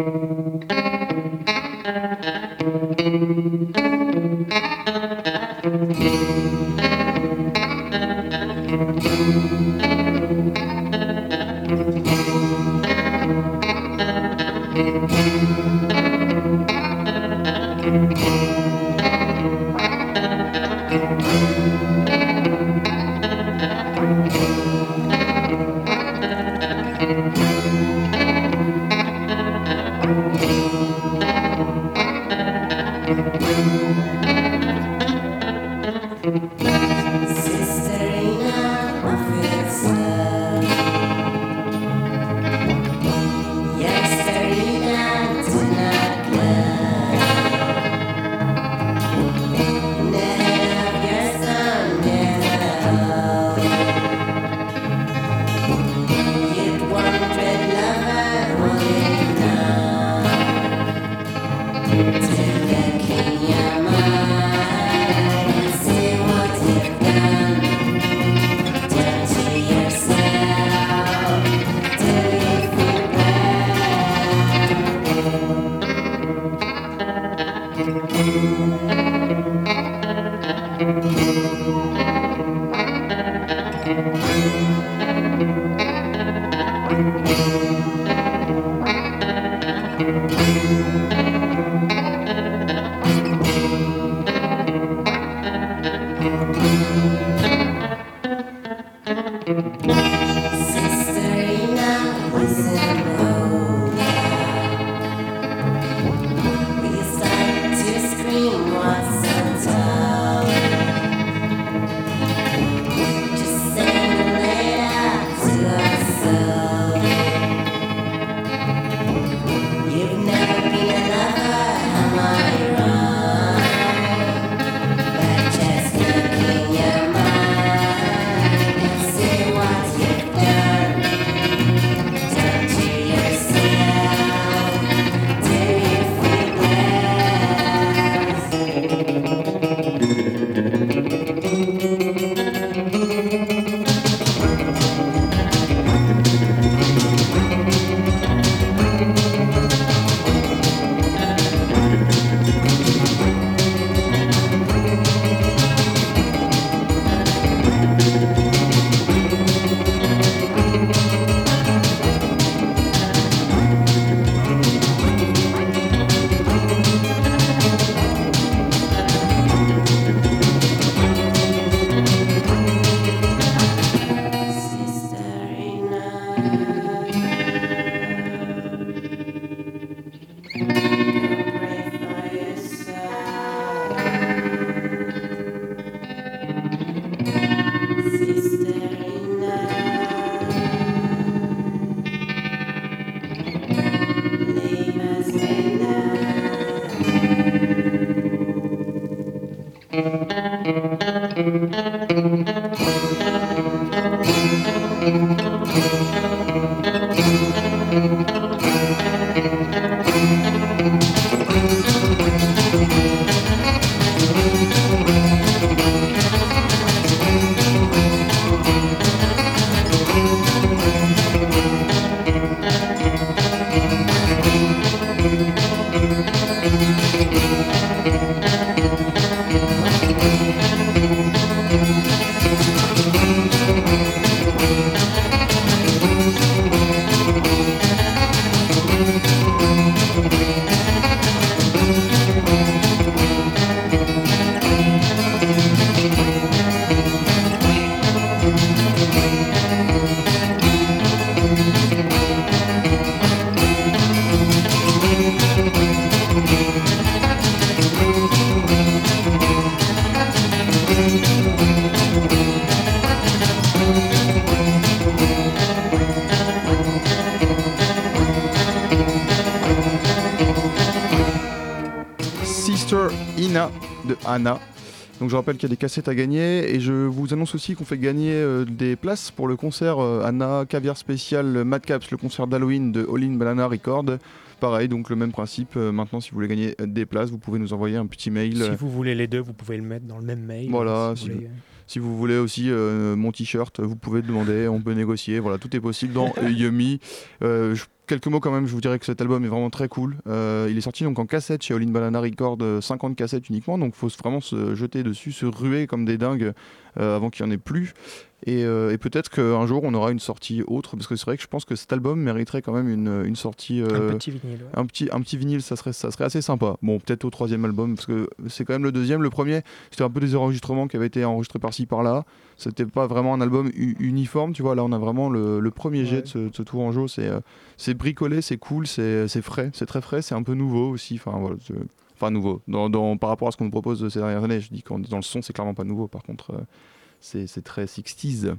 Anna. Donc je rappelle qu'il y a des cassettes à gagner et je vous annonce aussi qu'on fait gagner euh, des places pour le concert euh, Anna Caviar spécial Madcaps, le concert d'Halloween de All In Banana Record. Pareil, donc le même principe. Euh, maintenant, si vous voulez gagner des places, vous pouvez nous envoyer un petit mail. Si vous voulez les deux, vous pouvez le mettre dans le même mail. Voilà. Si, vous, voulez... aussi mon t-shirt, vous pouvez demander, on peut négocier. Voilà, tout est possible dans Yummy quelques mots quand même, je vous dirais que cet album est vraiment très cool. il est sorti donc en cassette chez All In Banana Record, 50 cassettes uniquement, donc faut vraiment se jeter dessus, se ruer comme des dingues avant qu'il n'y en ait plus. Euh, et, peut-être qu'un jour on aura une sortie autre, parce que c'est vrai que je pense que cet album mériterait quand même une, une sortie. Euh, un petit vinyle. Un, petit, un petit vinyle, ça serait, ça serait assez sympa. Bon, peut-être au troisième album, parce que c'est quand même le deuxième. Le premier, c'était un peu des enregistrements qui avaient été enregistrés par-ci par-là. C'était pas vraiment un album uniforme, tu vois. Là, on a vraiment le, premier jet de, ce, de, ce, tour en jeu. Euh, c'est bricolé, c'est cool, c'est frais, c'est très frais, c'est un peu nouveau aussi. Enfin, voilà. Enfin, nouveau. Dans, dans, par rapport à ce qu'on nous propose ces dernières années, je dis qu'en dans le son, c'est clairement pas nouveau. Par contre c'est très 60s.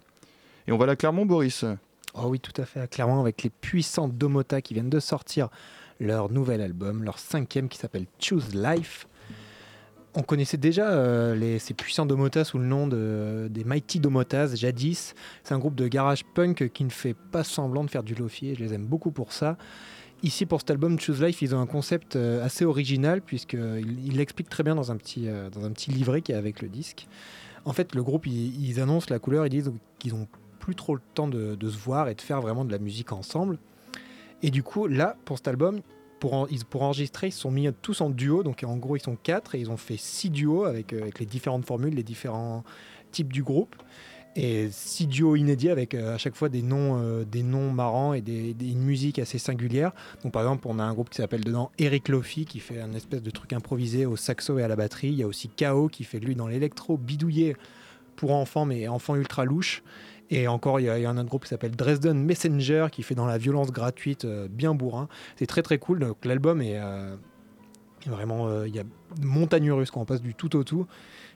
Et on va là Clermont, Boris Oh oui, tout à fait, à Clermont, avec les puissants Domota qui viennent de sortir leur nouvel album, leur cinquième qui s'appelle Choose Life. On connaissait déjà euh, ces puissants Domotas sous le nom de, des Mighty Domotas jadis. C'est un groupe de garage punk qui ne fait pas semblant de faire du lofi et je les aime beaucoup pour ça. Ici, pour cet album Choose Life, ils ont un concept euh, assez original puisqu'ils l'expliquent très bien dans un, petit, euh, dans un petit livret qui est avec le disque. En fait, le groupe, ils, annoncent la couleur, ils disent qu'ils n'ont plus trop le temps de, se voir et de faire vraiment de la musique ensemble. Et du coup, là, pour cet album, pour, pour enregistrer, ils se sont mis tous en duo. Donc en gros, ils sont quatre et ils ont fait six duos avec, euh, avec les différentes formules, les différents types du groupe et six duos inédits avec euh, à chaque fois des noms, euh, des noms marrants et des, une musique assez singulière. Donc par exemple, on a un groupe qui s'appelle dedans Eric Lofi qui fait un espèce de truc improvisé au saxo et à la batterie. Il y a aussi K.O. qui fait lui dans l'électro bidouillé pour enfants, mais enfants ultra louches. Et encore, il y, a, un autre groupe qui s'appelle Dresden Messenger qui fait dans la violence gratuite euh, bien bourrin. C'est très très cool. Donc l'album est vraiment, il y a montagne russe quand on passe du tout au tout.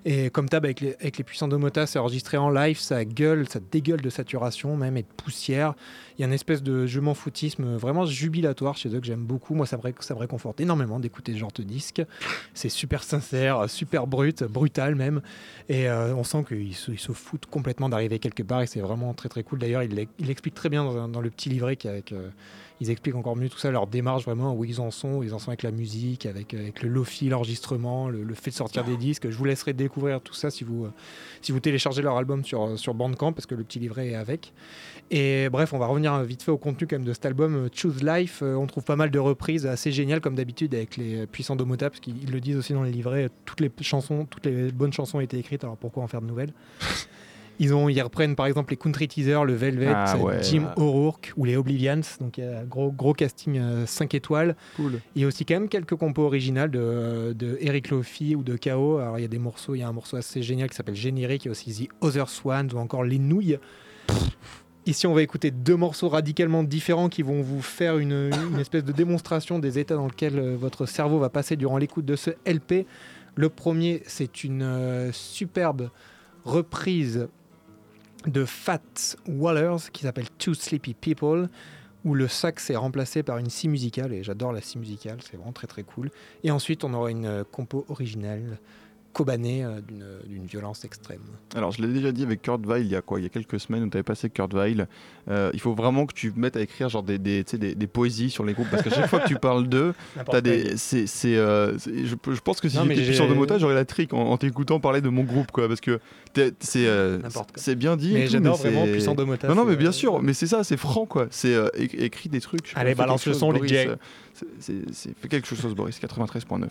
Et comme tab avec les, avec puissants Domota, c'est enregistré en live, ça gueule, ça dégueule de saturation même et de poussière. Il y a une espèce de je m'en foutisme vraiment jubilatoire chez eux que j'aime beaucoup. Moi, ça me, réconforte énormément d'écouter ce genre de disque. C'est super sincère, super brut, brutal même. Et euh, on sent qu'ils se, foutent complètement d'arriver quelque part et c'est vraiment très très cool. D'ailleurs, il, il, explique très bien dans, le petit livret qu'avec. Euh, ils expliquent encore mieux tout ça, leur démarche vraiment, où ils en sont, où ils en sont avec la musique, avec, avec le lofi, l'enregistrement, le, fait de sortir des disques. Je vous laisserai découvrir tout ça si vous, si vous téléchargez leur album sur, sur Bandcamp, parce que le petit livret est avec. Et bref, on va revenir vite fait au contenu quand même de cet album Choose Life. Euh, on trouve pas mal de reprises assez géniales comme d'habitude avec les puissants Domota, parce qu'ils le disent aussi dans les livrets, toutes les chansons, toutes les bonnes chansons ont été écrites, alors pourquoi en faire de nouvelles? ils, ont, ils reprennent par exemple les country teasers, le Velvet, ah Jim O'Rourke ou les Oblivians. Donc il y a gros, gros casting 5 euh, étoiles. Cool. Il y a aussi quand même quelques compos originales de, de Eric Lofi ou de K.O. Alors il y a des morceaux, il y a un morceau assez génial qui s'appelle Générique, il y a aussi The Other Swans ou encore Les Nouilles. Ici, on va écouter deux morceaux radicalement différents qui vont vous faire une, une espèce de démonstration des états dans lesquels euh, votre cerveau va passer durant l'écoute de ce LP. Le premier, c'est une euh, superbe reprise de Fat Wallers qui s'appelle Two Sleepy People où le sax est remplacé par une scie musicale et j'adore la scie musicale, c'est vraiment très très cool. Et ensuite on aura une compo originale cobané euh, d'une violence extrême. Alors, je l'ai déjà dit avec Kurt Weill il y a quoi? Il y a quelques semaines où tu avais passé Kurt Weill. Euh, il faut vraiment que tu mettes à écrire genre des, des, des, des poésies sur les groupes parce qu'à chaque fois que tu parles d'eux, c'est, euh, je, je, pense que si j'étais sur de motage, j'aurais la trique en, t'écoutant parler de mon groupe quoi parce que c'est c'est bien dit. Mais j'adore vraiment puissant de motage. Non, non, mais bien sûr, mais c'est ça, c'est franc quoi. C'est écrit des trucs. Allez, balance le son, les fait quelque chose, Boris, 93.9.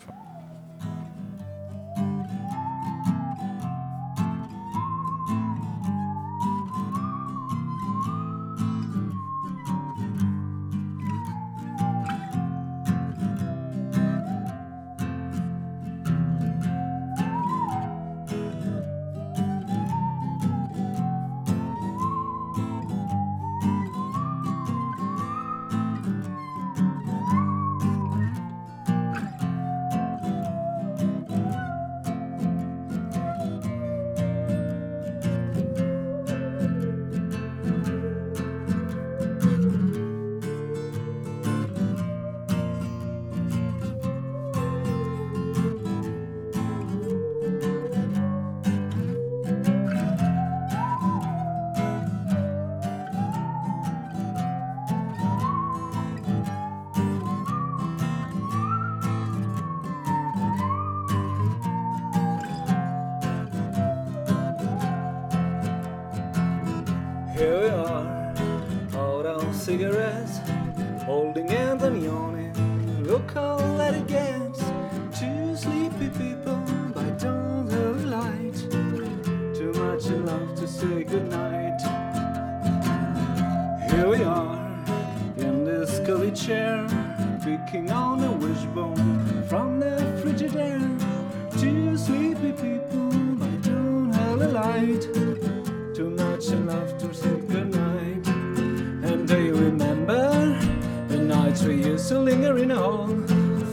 we used to linger in a hall?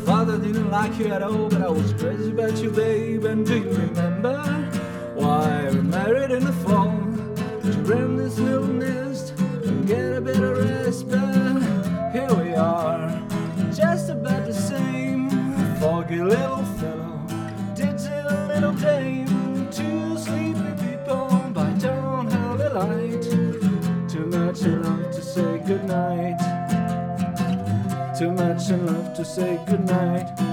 Father didn't like you at all, but I was crazy about you, babe. And do you remember why we married in the fall? To rent this little And love to say goodnight.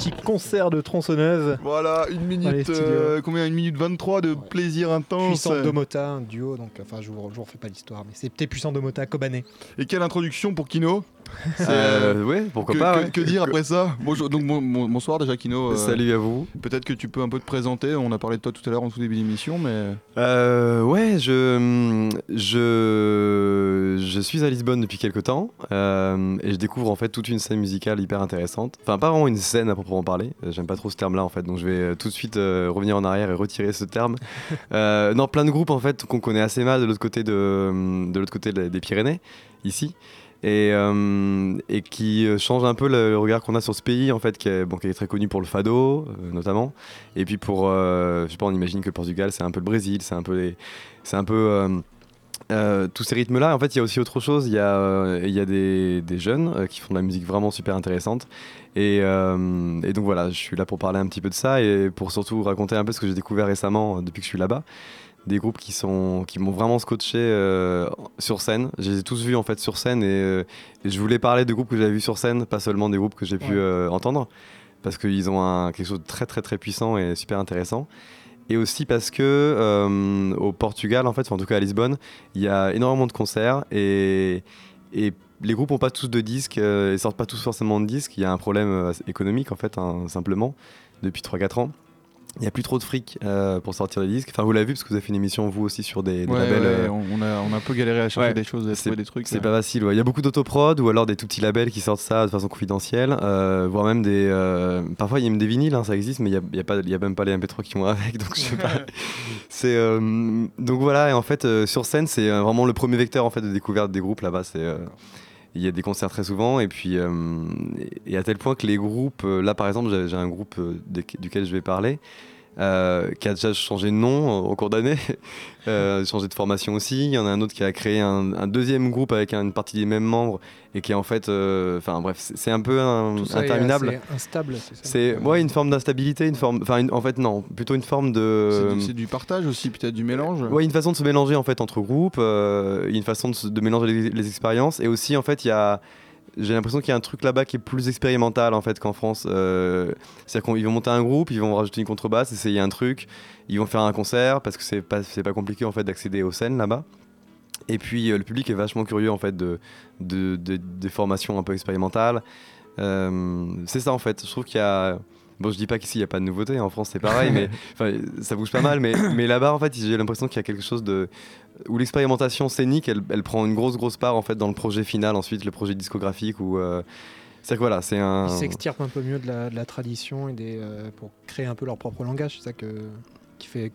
Petit concert de tronçonneuse. Voilà, une minute, euh, combien Une minute 23 de plaisir intense. Puissant Domota, un duo, donc enfin je vous, je vous refais pas l'histoire, mais c'était Puissant Domota Kobané. Et quelle introduction pour Kino? C'est, Euh, ouais, pourquoi que, pas. que- ouais. que dire après ça? Bonjour, donc bon- bon- bonsoir déjà Kino. euh, Salut à vous. Peut-être que tu peux un peu te présenter. On a parlé de toi tout à l'heure en tout début d'émission, mais Euh, ouais, je, je, je suis à Lisbonne depuis quelques temps euh, et je découvre en fait toute une scène musicale hyper intéressante. Enfin, pas vraiment une scène à proprement parler. Euh, J'aime pas trop ce terme-là en fait, donc je vais euh, tout de suite euh, revenir en arrière et retirer ce terme. Euh, non, plein de groupes en fait qu'on connaît assez mal de l'autre côté de, de l'autre côté des Pyrénées, ici. Et, euh, et qui euh, change un peu le, regard qu'on a sur ce pays en fait qui est, très connu pour le fado euh, notamment. Et puis pour euh, je sais pas on imagine que le Portugal c'est un peu le Brésil c'est un peu tous ces rythmes là en fait il y a aussi autre chose. Il y a des, jeunes qui font de la musique vraiment super intéressante. Et, donc voilà je suis là pour parler un petit peu de ça et pour surtout raconter un peu ce que j'ai découvert récemment depuis que je suis là-bas des groupes qui sont qui m'ont vraiment scotché euh, sur scène. Je les ai tous vus en fait sur scène et, euh, et je voulais parler de groupes que j'avais vus sur scène, pas seulement des groupes que j'ai pu euh, entendre, parce qu'ils ont un, quelque chose de très très très puissant et super intéressant. Et aussi parce que au Portugal, en fait, enfin, en tout cas à Lisbonne, il y a énormément de concerts et, et les groupes n'ont pas tous de disques, ils sortent pas tous forcément de disques. Il y a un problème économique en fait, hein, simplement, depuis 3-4 ans. Il n'y a plus trop de fric euh, pour sortir des disques. Enfin, vous l'avez vu parce que vous avez fait une émission vous aussi sur des, des ouais, labels. ouais, euh, on, a, on a un peu galéré à chercher Ouais. des choses, à trouver des trucs. c'est pas facile. Il y a beaucoup d'autoprod ou alors des tout petits labels qui sortent ça de façon confidentielle, euh, voire même des. parfois il y a même des vinyles, hein, ça existe, mais il y a, même pas les MP3 qui vont avec, donc je sais pas. c'est donc voilà. Et en fait, sur scène, c'est vraiment le premier vecteur en fait de découverte des groupes là-bas. C'est il y a des concerts très souvent et puis euh, et à tel point que les groupes, euh, là par exemple, j'ai un groupe euh, duquel je vais parler. Euh, qui a déjà changé de nom au cours d'année, euh, changé de formation aussi. Il y en a un autre qui a créé un, un deuxième groupe avec une partie des mêmes membres et qui est en fait, euh, enfin bref, c'est c'est un peu un- Tout ça interminable. assez instable, c'est ça C'est ouais, une forme d'instabilité, une forme, enfin en fait non, plutôt une forme de. C'est du, c'est du partage aussi, peut-être du mélange. Ouais, une façon de se mélanger en fait entre groupes, euh, une façon de, se- de mélanger les, les expériences et aussi en fait il y a j'ai l'impression qu'il y a un truc là-bas qui est plus expérimental en fait qu'en France. Euh, C'est-à-dire qu'ils vont monter un groupe, ils vont rajouter une contrebasse, essayer un truc, ils vont faire un concert parce que c'est pas pas compliqué en fait d'accéder aux scènes là-bas. Et puis euh, le public est vachement curieux en fait de, de, de- des formations un peu expérimentales. Euh, c'est ça en fait. Je trouve qu'il y a. Bon, je dis pas qu'ici il n'y a pas de nouveauté, en France c'est pareil, mais ça bouge pas mal. Mais, mais là-bas, en fait, j'ai l'impression qu'il y a quelque chose de. Où l'expérimentation scénique, elle, elle prend une grosse, grosse part en fait dans le projet final, ensuite le projet discographique. Où, euh, c'est que voilà, c'est un. Ils s'extirpent un peu mieux de la, de la tradition et des, euh, pour créer un peu leur propre langage. C'est ça que, qui fait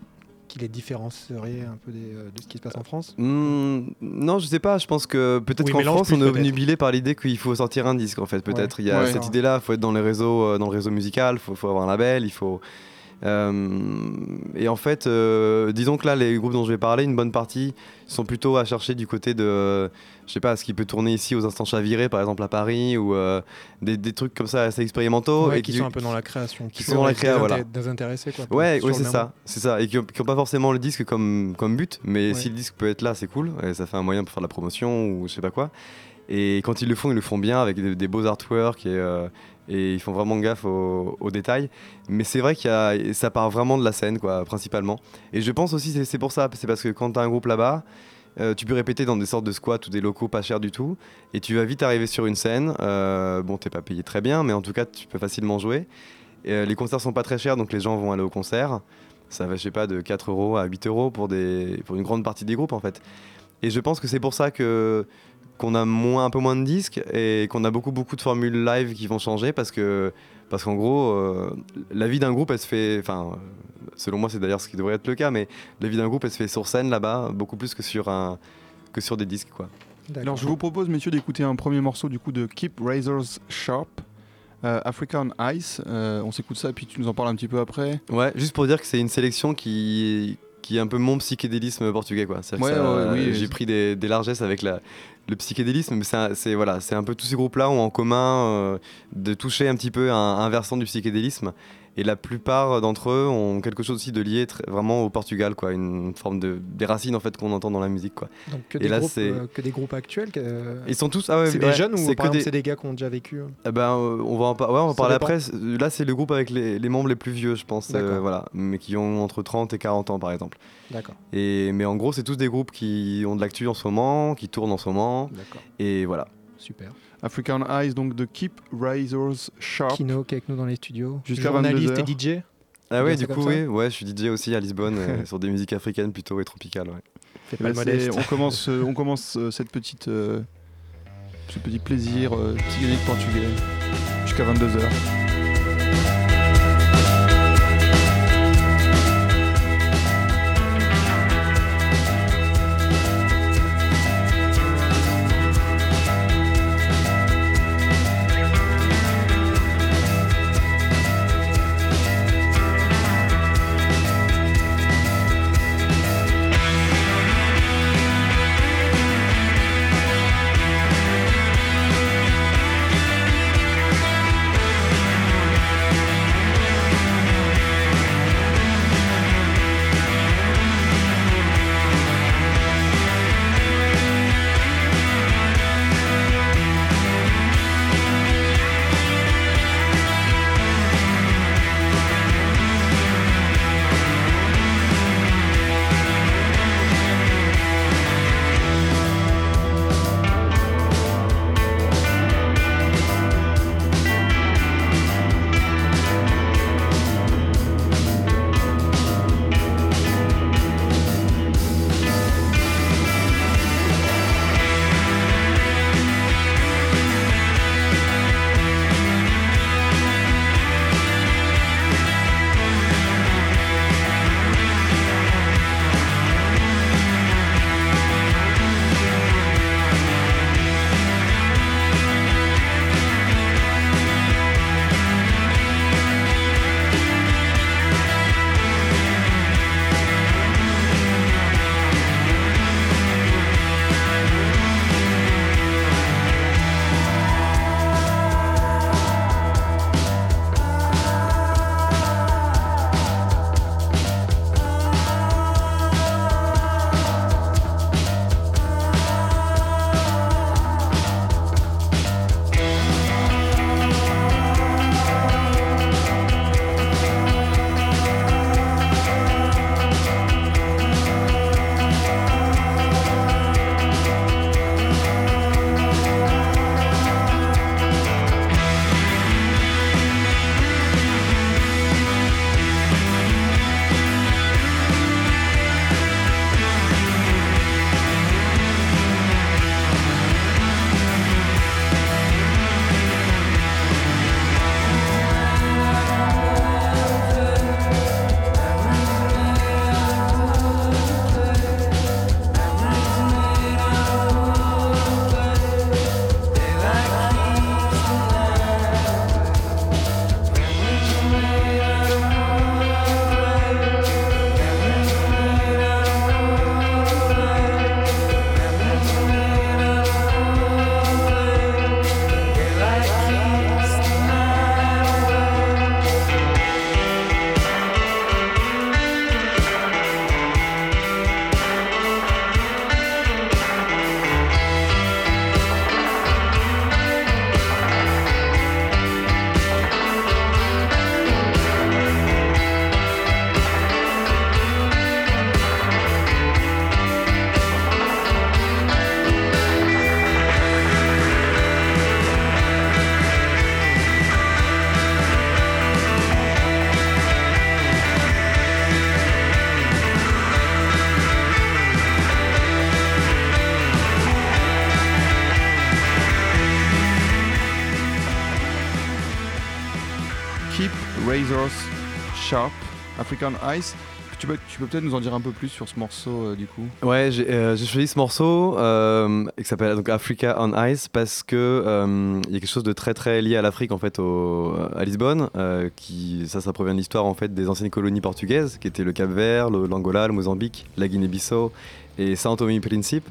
qui les différencierait un peu des, euh, de ce qui se passe en France? Hmm, non, je sais pas. Je pense que peut-être Oui, qu'en France, on est obnubilé par l'idée qu'il faut sortir un disque. En fait, peut-être il y a Ouais. cette idée-là. Il faut être dans les réseaux, euh, dans le réseau musical. Il faut, faut avoir un label. Il faut. Euh, et en fait, euh, disons que là, les groupes dont je vais parler, une bonne partie sont plutôt à chercher du côté de, je sais pas, ce qui peut tourner ici aux instants chavirés, par exemple à Paris, ou euh, des, des trucs comme ça assez expérimentaux. Ouais, et qui sont un peu dans la création. qui sont dans la créa, voilà. Désintéressés, quoi. Ouais, ouais c'est ça, c'est ça, et qui n'ont pas forcément le disque comme, comme but, mais Ouais. si le disque peut être là, c'est cool, et ça fait un moyen pour faire de la promotion ou je sais pas quoi. Et quand ils le font, ils le font bien avec des, des beaux artworks et, euh, et ils font vraiment gaffe aux, aux détails. Mais c'est vrai a, ça part vraiment de la scène, quoi, principalement. Et je pense aussi, c'est- pour ça, c'est parce que quand tu as un groupe là-bas, euh, tu peux répéter dans des sortes de squats ou des locaux pas chers du tout, et tu vas vite arriver sur une scène. Euh, bon, t'es pas payé très bien, mais en tout cas, tu peux facilement jouer. Euh, les concerts sont pas très chers, donc les gens vont aller au concert. Ça va, je sais pas, de 4 euros à 8 euros pour, pour une grande partie des groupes, en fait. Et je pense que c'est pour ça que qu'on a moins, un peu moins de disques et qu'on a beaucoup, beaucoup de formules live qui vont changer parce que parce qu'en gros, euh, la vie d'un groupe, elle se fait, enfin, selon moi, c'est d'ailleurs ce qui devrait être le cas, mais la vie d'un groupe, elle se fait sur scène là-bas, beaucoup plus que sur un que sur des disques, quoi. Alors je vous propose, messieurs, d'écouter un premier morceau du coup de Keep Razors Sharp, euh, African Ice. Euh, on s'écoute ça et puis tu nous en parles un petit peu après. Ouais, juste pour dire que c'est une sélection qui, qui est un peu mon psychédélisme portugais. Quoi. Ouais, ouais, oui, j'ai pris des, des largesses avec la, le psychédélisme, mais c'est voilà, c'est un peu tous ces groupes-là ont en commun euh, de toucher un petit peu un, un versant du psychédélisme. Et la plupart d'entre eux ont quelque chose aussi de lié très- vraiment au Portugal, quoi, une forme de des racines en fait qu'on entend dans la musique, quoi. Donc que et des, là, groupes, c'est- euh, que des groupes actuels. que- Ils sont tous ah ouais, c'est ouais, des jeunes ou c'est par des- des gars qui ont déjà vécu euh eh ben, euh, on va en, par- ouais, on va Ça parler dépend. après. Là, c'est le groupe avec les, les membres les plus vieux, je pense, euh, voilà, mais qui ont entre 30 et 40 ans, par exemple. D'accord. Et, mais en gros, c'est tous des groupes qui ont de l'actu en ce moment, qui tournent en ce moment. D'accord. Et voilà. Super. African Ice, donc de Keep Razors Sharp. Kino qui est avec nous dans les studios. Jusqu'à Journaliste 22 et DJ. Ah ouais, du coup, oui, ouais, je suis DJ aussi à Lisbonne, euh, sur des musiques africaines plutôt et tropicales. Ouais. Eh pas ben, on commence, euh, on commence euh, cette petite, euh, ce petit plaisir euh, psychédélique portugais jusqu'à 22h. Ice. Tu peux, peut-être nous en dire un peu plus sur ce morceau euh, du coup? Ouais, j'ai euh, j'ai choisi ce morceau euh, qui s'appelle donc Africa on Ice parce que il y a quelque chose de très très lié à l'Afrique en fait à Lisbonne. qui ça, ça provient de l'histoire en fait des anciennes colonies portugaises qui étaient le Cap-Vert, l'Angola, le Mozambique, la Guinée-Bissau et Saint Tomé et Principe,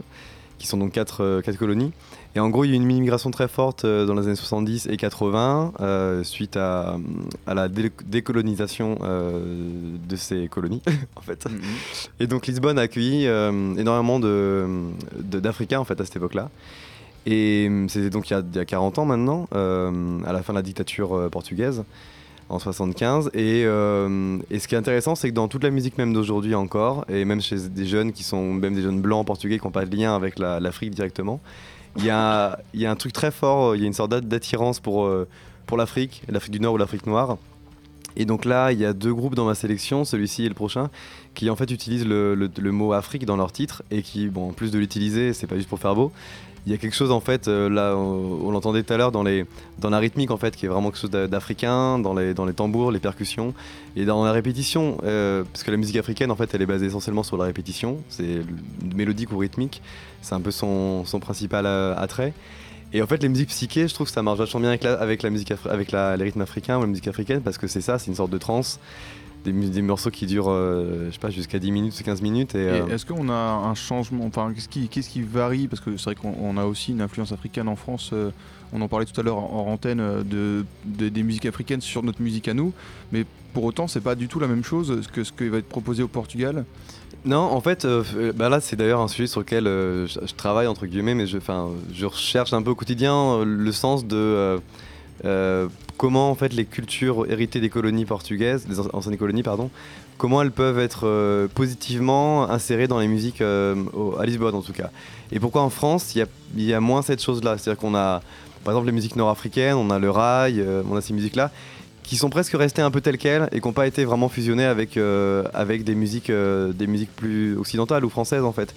qui sont donc quatre colonies. Et en gros, il y a eu une immigration très forte euh, dans les années 70 et 80 euh, suite à, à la dé- décolonisation euh, de ces colonies en fait. Et donc Lisbonne a accueilli énormément de- de- d'Africains en fait à cette époque-là. Et c'était donc il y, a, il y a 40 ans maintenant, euh, à la fin de la dictature euh, portugaise, en 75. Et, euh, et ce qui est intéressant, c'est que dans toute la musique même d'aujourd'hui encore, et même chez des jeunes qui sont même des jeunes blancs portugais qui n'ont pas de lien avec la- l'Afrique directement, il y a, un truc très fort, il y a une sorte d'a- d'attirance pour, euh, pour l'Afrique, l'Afrique du Nord ou l'Afrique noire. Et donc là, il y a deux groupes dans ma sélection, celui-ci et le prochain, qui en fait utilisent le mot Afrique dans leur titre et qui, bon, en plus de l'utiliser, c'est pas juste pour faire beau. Il y a quelque chose en fait, euh, là, on, l'entendait tout à l'heure dans, les, dans la rythmique en fait, qui est vraiment quelque chose d'a- d'africain, dans les, dans les tambours, les percussions. Et dans la répétition, euh, parce que la musique africaine en fait, elle est basée essentiellement sur la répétition, c'est mélodique ou rythmique, c'est un peu son, son principal euh, attrait. Et en fait, les musiques psychées, je trouve que ça marche vachement bien avec la, avec la musique, avec la, les rythmes africains ou la musique africaine, parce que c'est ça, c'est une sorte de trance, des, des morceaux qui durent, euh, je sais pas, jusqu'à 10 minutes ou 15 minutes. Et, Et euh, Est-ce qu'on a un changement Enfin, qu'est-ce qui, qu'est-ce qui varie? Parce que c'est vrai qu'on on a aussi une influence africaine en France. euh, on en parlait tout à l'heure en, en antenne de, de- des musiques africaines sur notre musique à nous. Mais pour autant, c'est pas du tout la même chose que ce qui va être proposé au Portugal? Non, en fait, bah là, c'est d'ailleurs un sujet sur lequel je, je travaille, entre guillemets, mais je, je recherche un peu au quotidien le sens de euh, comment, en fait, les cultures héritées des colonies portugaises, des an- anciennes colonies, pardon, comment elles peuvent être euh, positivement insérées dans les musiques euh, à Lisbonne, en tout cas. Et pourquoi en France, il y a, moins cette chose-là? C'est-à-dire qu'on a, par exemple, les musiques nord-africaines, on a le rail, on a ces musiques-là, qui sont presque restées un peu telles quelles et qui n'ont pas été vraiment fusionnées avec, avec des, musiques, des musiques plus occidentales ou françaises en fait.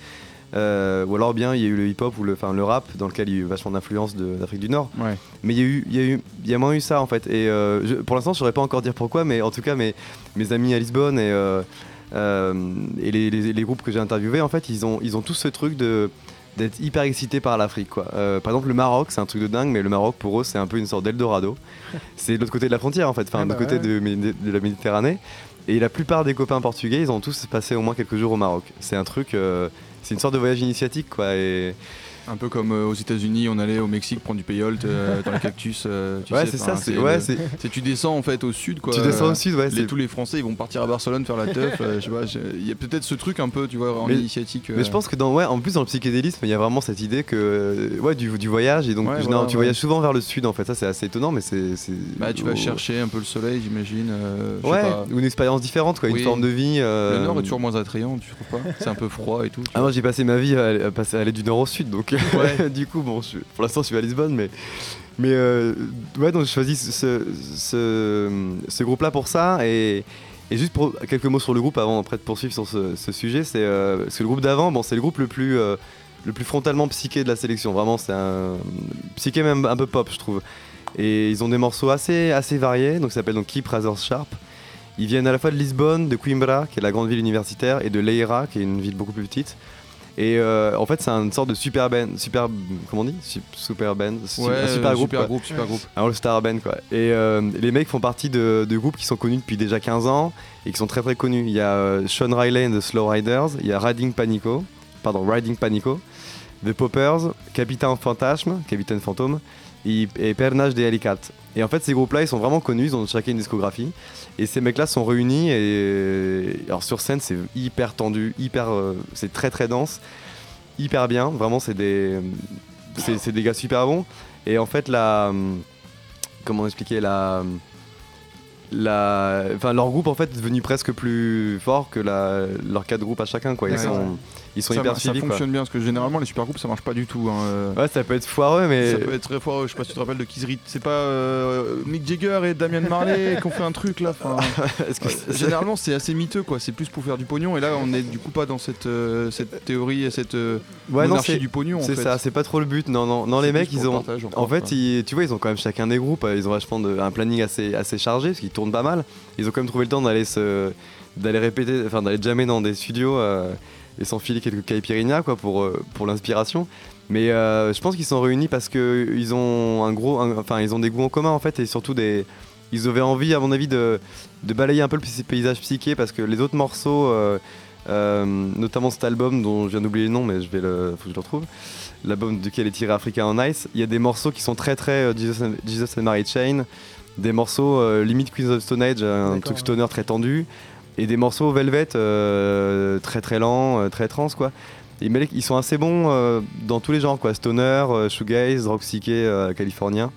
Euh, ou alors bien il y a eu le hip-hop ou le, enfin, le rap dans lequel il y a eu vachement d'influence d'Afrique du Nord. Ouais. Mais il y a eu, il y a eu, il y a moins eu ça en fait. Et euh, je- pour l'instant je saurais pas encore dire pourquoi, mais en tout cas mes, mes amis à Lisbonne et, euh, et les, les- les groupes que j'ai interviewés en fait ils ont, ils ont tous ce truc de d'être hyper excités par l'Afrique quoi. Par exemple le Maroc c'est un truc de dingue, mais le Maroc pour eux c'est un peu une sorte d'Eldorado. c'est de l'autre côté de la frontière en fait, enfin Ah de bah l'autre côté ouais. de, la Méditerranée. Et la plupart des copains portugais, ils ont tous passé au moins quelques jours au Maroc. C'est un truc, euh, c'est une sorte de voyage initiatique quoi. Un peu comme euh, aux États-Unis, on allait au Mexique prendre du peyote euh, dans les cactus. euh, tu ouais, c'est ça. C'est ouais, tu descends en fait au sud quoi. Tu descends au sud, ouais. les- tous les Français ils vont partir à Barcelone faire la teuf. il y a peut-être ce truc un peu, tu vois, en Mais- initiatique. Mais je pense que dans ouais, en plus dans le psychédélisme, il y a vraiment cette idée que ouais du, du voyage et donc Ouais, non, voilà, tu ouais. voyages souvent vers le sud en fait. Ça c'est assez étonnant, mais c'est. Bah, tu vas oh, chercher un peu le soleil, j'imagine. euh, Ouais, ou une expérience différente quoi, Oui. une forme de vie. euh, Le nord est toujours moins attrayant, tu trouves pas? C'est un peu froid et tout. Ah moi j'ai passé ma vie à, à passer à aller du nord au sud donc Du coup bon pour l'instant je suis à Lisbonne mais mais euh, ouais donc j'ai choisi ce, ce, ce groupe là pour ça. Et, et juste quelques mots sur le groupe avant après de poursuivre sur ce, ce sujet c'est euh, parce que le groupe d'avant bon c'est le groupe le plus euh, le plus frontalement psyché de la sélection. Vraiment c'est un psyché même un peu pop je trouve. Et ils ont des morceaux assez assez variés. Donc ça s'appelle donc Keep Razors Sharp. Ils viennent à la fois de Lisbonne, de Coimbra, qui est la grande ville universitaire, et de Leira, qui est une ville beaucoup plus petite. Et euh, en fait, c'est une sorte de super band, super, comment on dit? Sup- Super band, su- Ouais, un super groupe, super groupe, super groupe. un all-star band quoi. Et euh, les mecs font partie de, de groupes qui sont connus depuis déjà 15 ans et qui sont très très connus. Il y a euh, Sean Riley and the Slow Riders, il y a Riding Panico, pardon, Riding Panico, The Poppers, Capitaine Fantasme, Capitaine Fantôme et, et Pernage de Alicate. Et en fait, ces groupes-là, ils sont vraiment connus, ils ont chacun une discographie. Et ces mecs-là sont réunis et alors sur scène, c'est hyper tendu, hyper, euh, c'est très très dense, hyper bien. Vraiment, c'est des, c'est des gars super bons. Et en fait, la, comment expliquer la, la, enfin leur groupe en fait est devenu presque plus fort que la, leurs quatre groupes à chacun quoi. Ils D'accord. sont, ils sont ça, hyper ça suivis. quoi. fonctionne bien parce que généralement les super groupes ça marche pas du tout. hein, euh. Ouais, ça peut être foireux, mais. Ça peut être très fort, je sais pas si tu te rappelles de Kizrit. C'est pas euh, Mick Jagger et Damian Marley qui ont fait un truc là. enfin, que généralement c'est assez miteux quoi, c'est plus pour faire du pognon et là on est du coup pas dans cette, euh, cette théorie et cette euh, Ouais, non, du pognon c'est ça, c'est pas trop le but. Non, non, non les mecs, ils ont. partage, En fait, ils- tu vois, ils ont quand même chacun des groupes, ils ont vachement de, un planning assez, assez chargé, parce qu'ils tournent pas mal. Ils ont quand même trouvé le temps d'aller se, d'aller répéter, enfin d'aller jammer dans des studios euh, et s'enfiler quelques caipirinhas quoi pour, euh, pour l'inspiration. Mais euh, je pense qu'ils sont réunis parce que ils ont un gros, un- enfin ils ont des goûts en commun en fait et surtout des, ils avaient envie à mon avis de, de balayer un peu le paysage psyché parce que les autres morceaux, euh, euh, notamment cet album dont je viens d'oublier le nom mais je vais le, faut que je le retrouve l'album duquel est tiré Africa on Ice, il y a des morceaux qui sont très très Jesus, and, Jesus and Mary Chain, des morceaux limite Queens of Stone Age, un truc stoner très tendu, et des morceaux Velvet euh, très très lents, euh, très trans quoi. Et, mais ils sont assez bons euh, dans tous les genres quoi, stoner, shoegaze, rock psyché californien.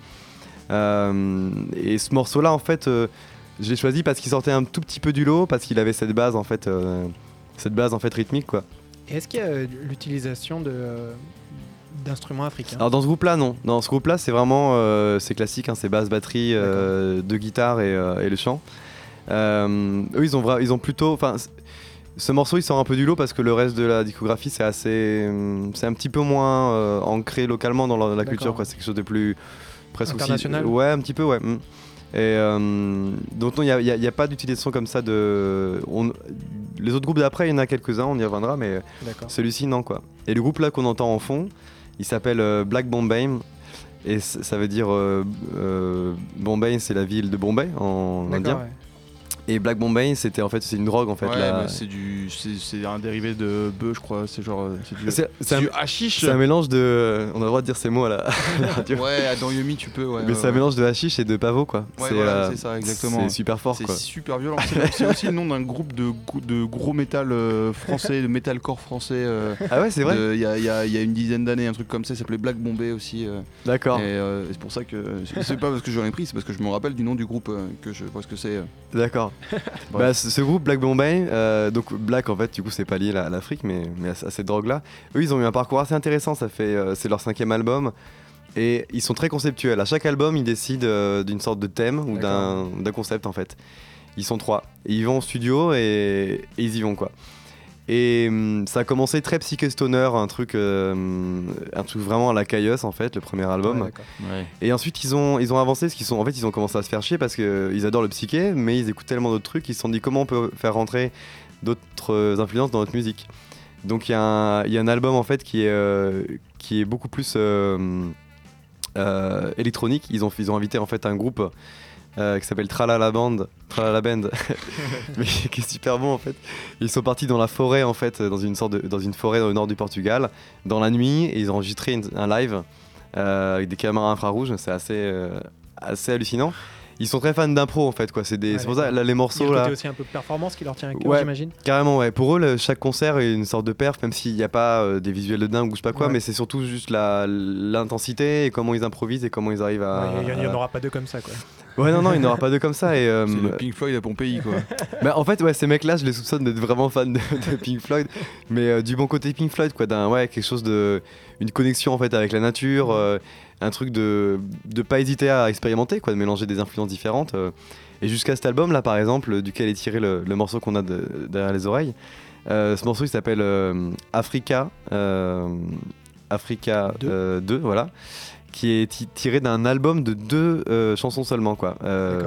Et ce morceau là en fait, je l'ai choisi parce qu'il sortait un tout petit peu du lot, parce qu'il avait cette base en fait, cette base en fait rythmique quoi. Est-ce qu'il y a l'utilisation de, d'instruments africains? Alors dans ce groupe-là, non. Dans ce groupe-là, c'est vraiment euh, c'est classique, hein, c'est basse, batterie, euh, deux guitares et, euh, et le chant. Euh, eux, ils ont, vra- ils ont plutôt, enfin, ce morceau, il sort un peu du lot parce que le reste de la discographie, c'est assez, hum, c'est un petit peu moins euh, ancré localement dans la, culture, quoi. C'est quelque chose de plus presque aussi- International ouais, un petit peu, ouais. hum. Et euh, donc il n'y a, pas d'utilisation comme ça de. on- les autres groupes d'après, il y en a quelques-uns, on y reviendra, mais celui-ci, non, quoi. Et le groupe là qu'on entend en fond, il s'appelle euh, Black Bombay. Et ça veut dire. euh, Bombay, c'est la ville de Bombay en indien. Ouais. Et Black Bombay, c'était en fait c'est une drogue en fait. Ouais, là. c'est du, c'est un dérivé de bœuf, je crois. C'est genre, euh, c'est du, du hashish. c'est un mélange de. On a le droit de dire ces mots à la, à la radio. Ouais, à dans Yomi, tu peux. Ouais, mais ouais, c'est un mélange de hashish et de pavot quoi. Ouais, c'est voilà, euh, ça, exactement. C'est super fort C'est super violent. C'est aussi le nom d'un groupe de, de gros métal euh, français, de metalcore français. euh, Ah ouais, c'est vrai Il y, y y a une dizaine d'années, un truc comme ça, ça s'appelait Black Bombay aussi. D'accord. et c'est pour ça que. c'est- pas parce que j'en ai pris, c'est parce que je me rappelle du nom du groupe que je vois ce que c'est. D'accord. Bah, ce, ce groupe Black Bombay, euh, donc Black en fait, du coup, c'est pas lié à, à l'Afrique, mais, mais à, à cette drogue-là. Eux, ils ont eu un parcours assez intéressant. Ça fait, euh, c'est leur cinquième album. Et ils sont très conceptuels. À chaque album, ils décident euh, d'une sorte de thème ou d'un d'un concept en fait. Ils sont trois. Et ils vont au studio et, et ils y vont quoi. Et hum, ça a commencé très psyché stoner, un truc, euh, un truc vraiment à la cailleuse en fait, le premier album. Ouais. Et ensuite, ils ont, ils ont avancé parce qu'ils sont, en fait, ils ont commencé à se faire chier parce qu'ils adorent le psyché, mais ils écoutent tellement d'autres trucs qu'ils se sont dit comment on peut faire rentrer d'autres euh, influences dans notre musique? Donc il y, a un- il y a un album en fait qui est, euh, qui est beaucoup plus euh, euh, électronique. Ils ont, ils ont invité en fait un groupe euh, qui s'appelle Tralala Band, Tralala Band, mais qui est super bon en fait. Ils sont partis dans la forêt en fait, dans une sorte dans une forêt au nord du Portugal, dans la nuit, et ils ont enregistré un live euh, avec des caméras infrarouges. C'est assez, euh, assez hallucinant. Ils sont très fans d'impro en fait quoi. C'est des, Ouais, c'est pour ça là, les Il y a morceaux là. côté aussi un peu performance qui leur tient à cœur, Ouais. j'imagine. Carrément, ouais. Pour eux, le- chaque concert est une sorte de perf, même s'il n'y a pas euh, des visuels de dingue ou je sais pas quoi, Ouais. mais c'est surtout juste la- l'intensité et comment ils improvisent et comment ils arrivent à. Ouais, Il n'y en aura pas deux comme ça, quoi. Ouais, non, non, il n'y en aura pas deux comme ça. Et, euh, C'est le Pink Floyd à Pompéi, quoi. bah, en fait, ouais, ces mecs-là, je les soupçonne d'être vraiment fans de, de Pink Floyd, mais euh, du bon côté Pink Floyd, quoi, d'un ouais, quelque chose de, une connexion en fait avec la nature, euh, un truc de, de pas hésiter à expérimenter, quoi, de mélanger des influences différentes. euh. et jusqu'à cet album là, par exemple, duquel est tiré le, le morceau qu'on a de- derrière les oreilles. euh, ce morceau, il s'appelle euh, Africa, Africa Deux. euh, 2, voilà qui est ti- tiré d'un album de deux euh, chansons seulement quoi. Euh,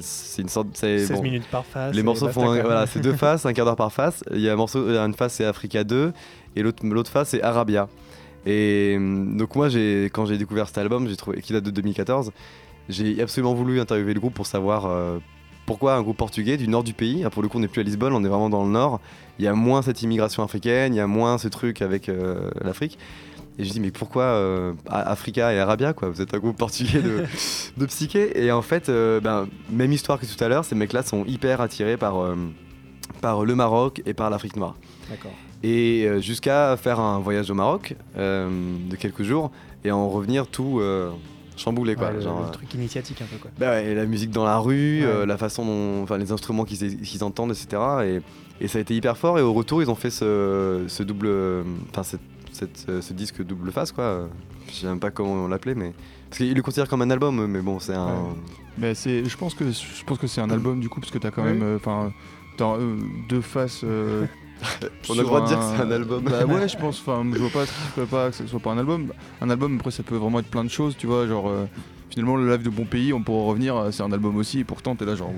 c'est une sorte, c'est 16 bon, minutes par face. les morceaux font un- voilà, c'est deux faces, un quart d'heure par face. Il y a un morceau, une face c'est Africa 2 et l'autre l'autre face c'est Arabia. Et hum, donc moi quand j'ai découvert cet album, j'ai trouvé qui date de 2014, j'ai absolument voulu interviewer le groupe pour savoir euh, pourquoi un groupe portugais du nord du pays, ah, pour le coup on n'est plus à Lisbonne, on est vraiment dans le nord, il y a moins cette immigration africaine, il y a moins ce truc avec euh, l'Afrique. Et je dis mais pourquoi euh, Africa et Arabia quoi? Vous êtes un groupe portugais de, de psyché et en fait euh, ben, même histoire que tout à l'heure, ces mecs-là sont hyper attirés par euh, par le Maroc et par l'Afrique noire. D'accord. Et euh, jusqu'à faire un voyage au Maroc euh, de quelques jours et en revenir tout, euh, chamboulé quoi. Ouais, le, genre, le truc initiatique un peu quoi. bah ouais, la musique dans la rue, Ouais. euh, la façon dont, enfin les instruments qu'ils entendent, etc. Et, et ça a été hyper fort. Et au retour, ils ont fait ce, ce double, enfin ce disque double face quoi. Je sais même pas comment on l'appelait, mais parce qu'ils le considèrent comme un album, mais bon, c'est un. Ouais. Mais c'est, je pense que je pense que c'est un album du coup parce que t'as quand Oui. même, enfin, euh, deux faces. On a le droit de dire que c'est un album. Bah ouais, je pense. Enfin, je vois pas ce qui ferait pas que ce soit pas un album. Un album, après, ça peut vraiment être plein de choses, tu vois. Genre, euh, finalement, le live de Bon Pays, on pourra revenir. euh, C'est un album aussi. Et pourtant, t'es là, genre.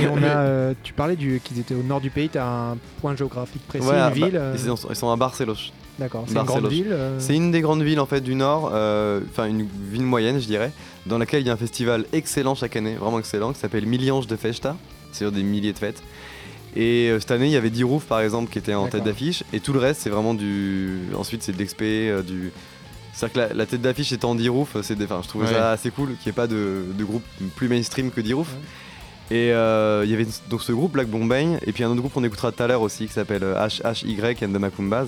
Et on a, euh, tu parlais du qu'ils étaient au nord du pays, t'as un point géographique précis, Ouais, une bah, ville. euh, ils, sont, ils sont à Barcelone. D'accord, c'est une grande ville. euh, C'est une des grandes villes en fait du Nord, euh, enfin une ville moyenne je dirais, dans laquelle il y a un festival excellent chaque année, vraiment excellent, qui s'appelle Milliange de Festa, c'est-à-dire des milliers de fêtes. Et euh, cette année il y avait 10 roofs par exemple qui étaient en tête d'affiche, et tout le reste c'est vraiment du. Ensuite c'est de l'expé, euh, du. C'est-à-dire que la, la tête d'affiche étant 10 roofs, c'est des... enfin, je trouvais Ouais. ça assez cool qu'il n'y ait pas de, de groupe plus mainstream que 10 roofs. Ouais. Et euh, il y avait donc ce groupe Black Bombay, et puis un autre groupe qu'on écoutera tout à l'heure aussi qui s'appelle euh, HHY and the Macumbas.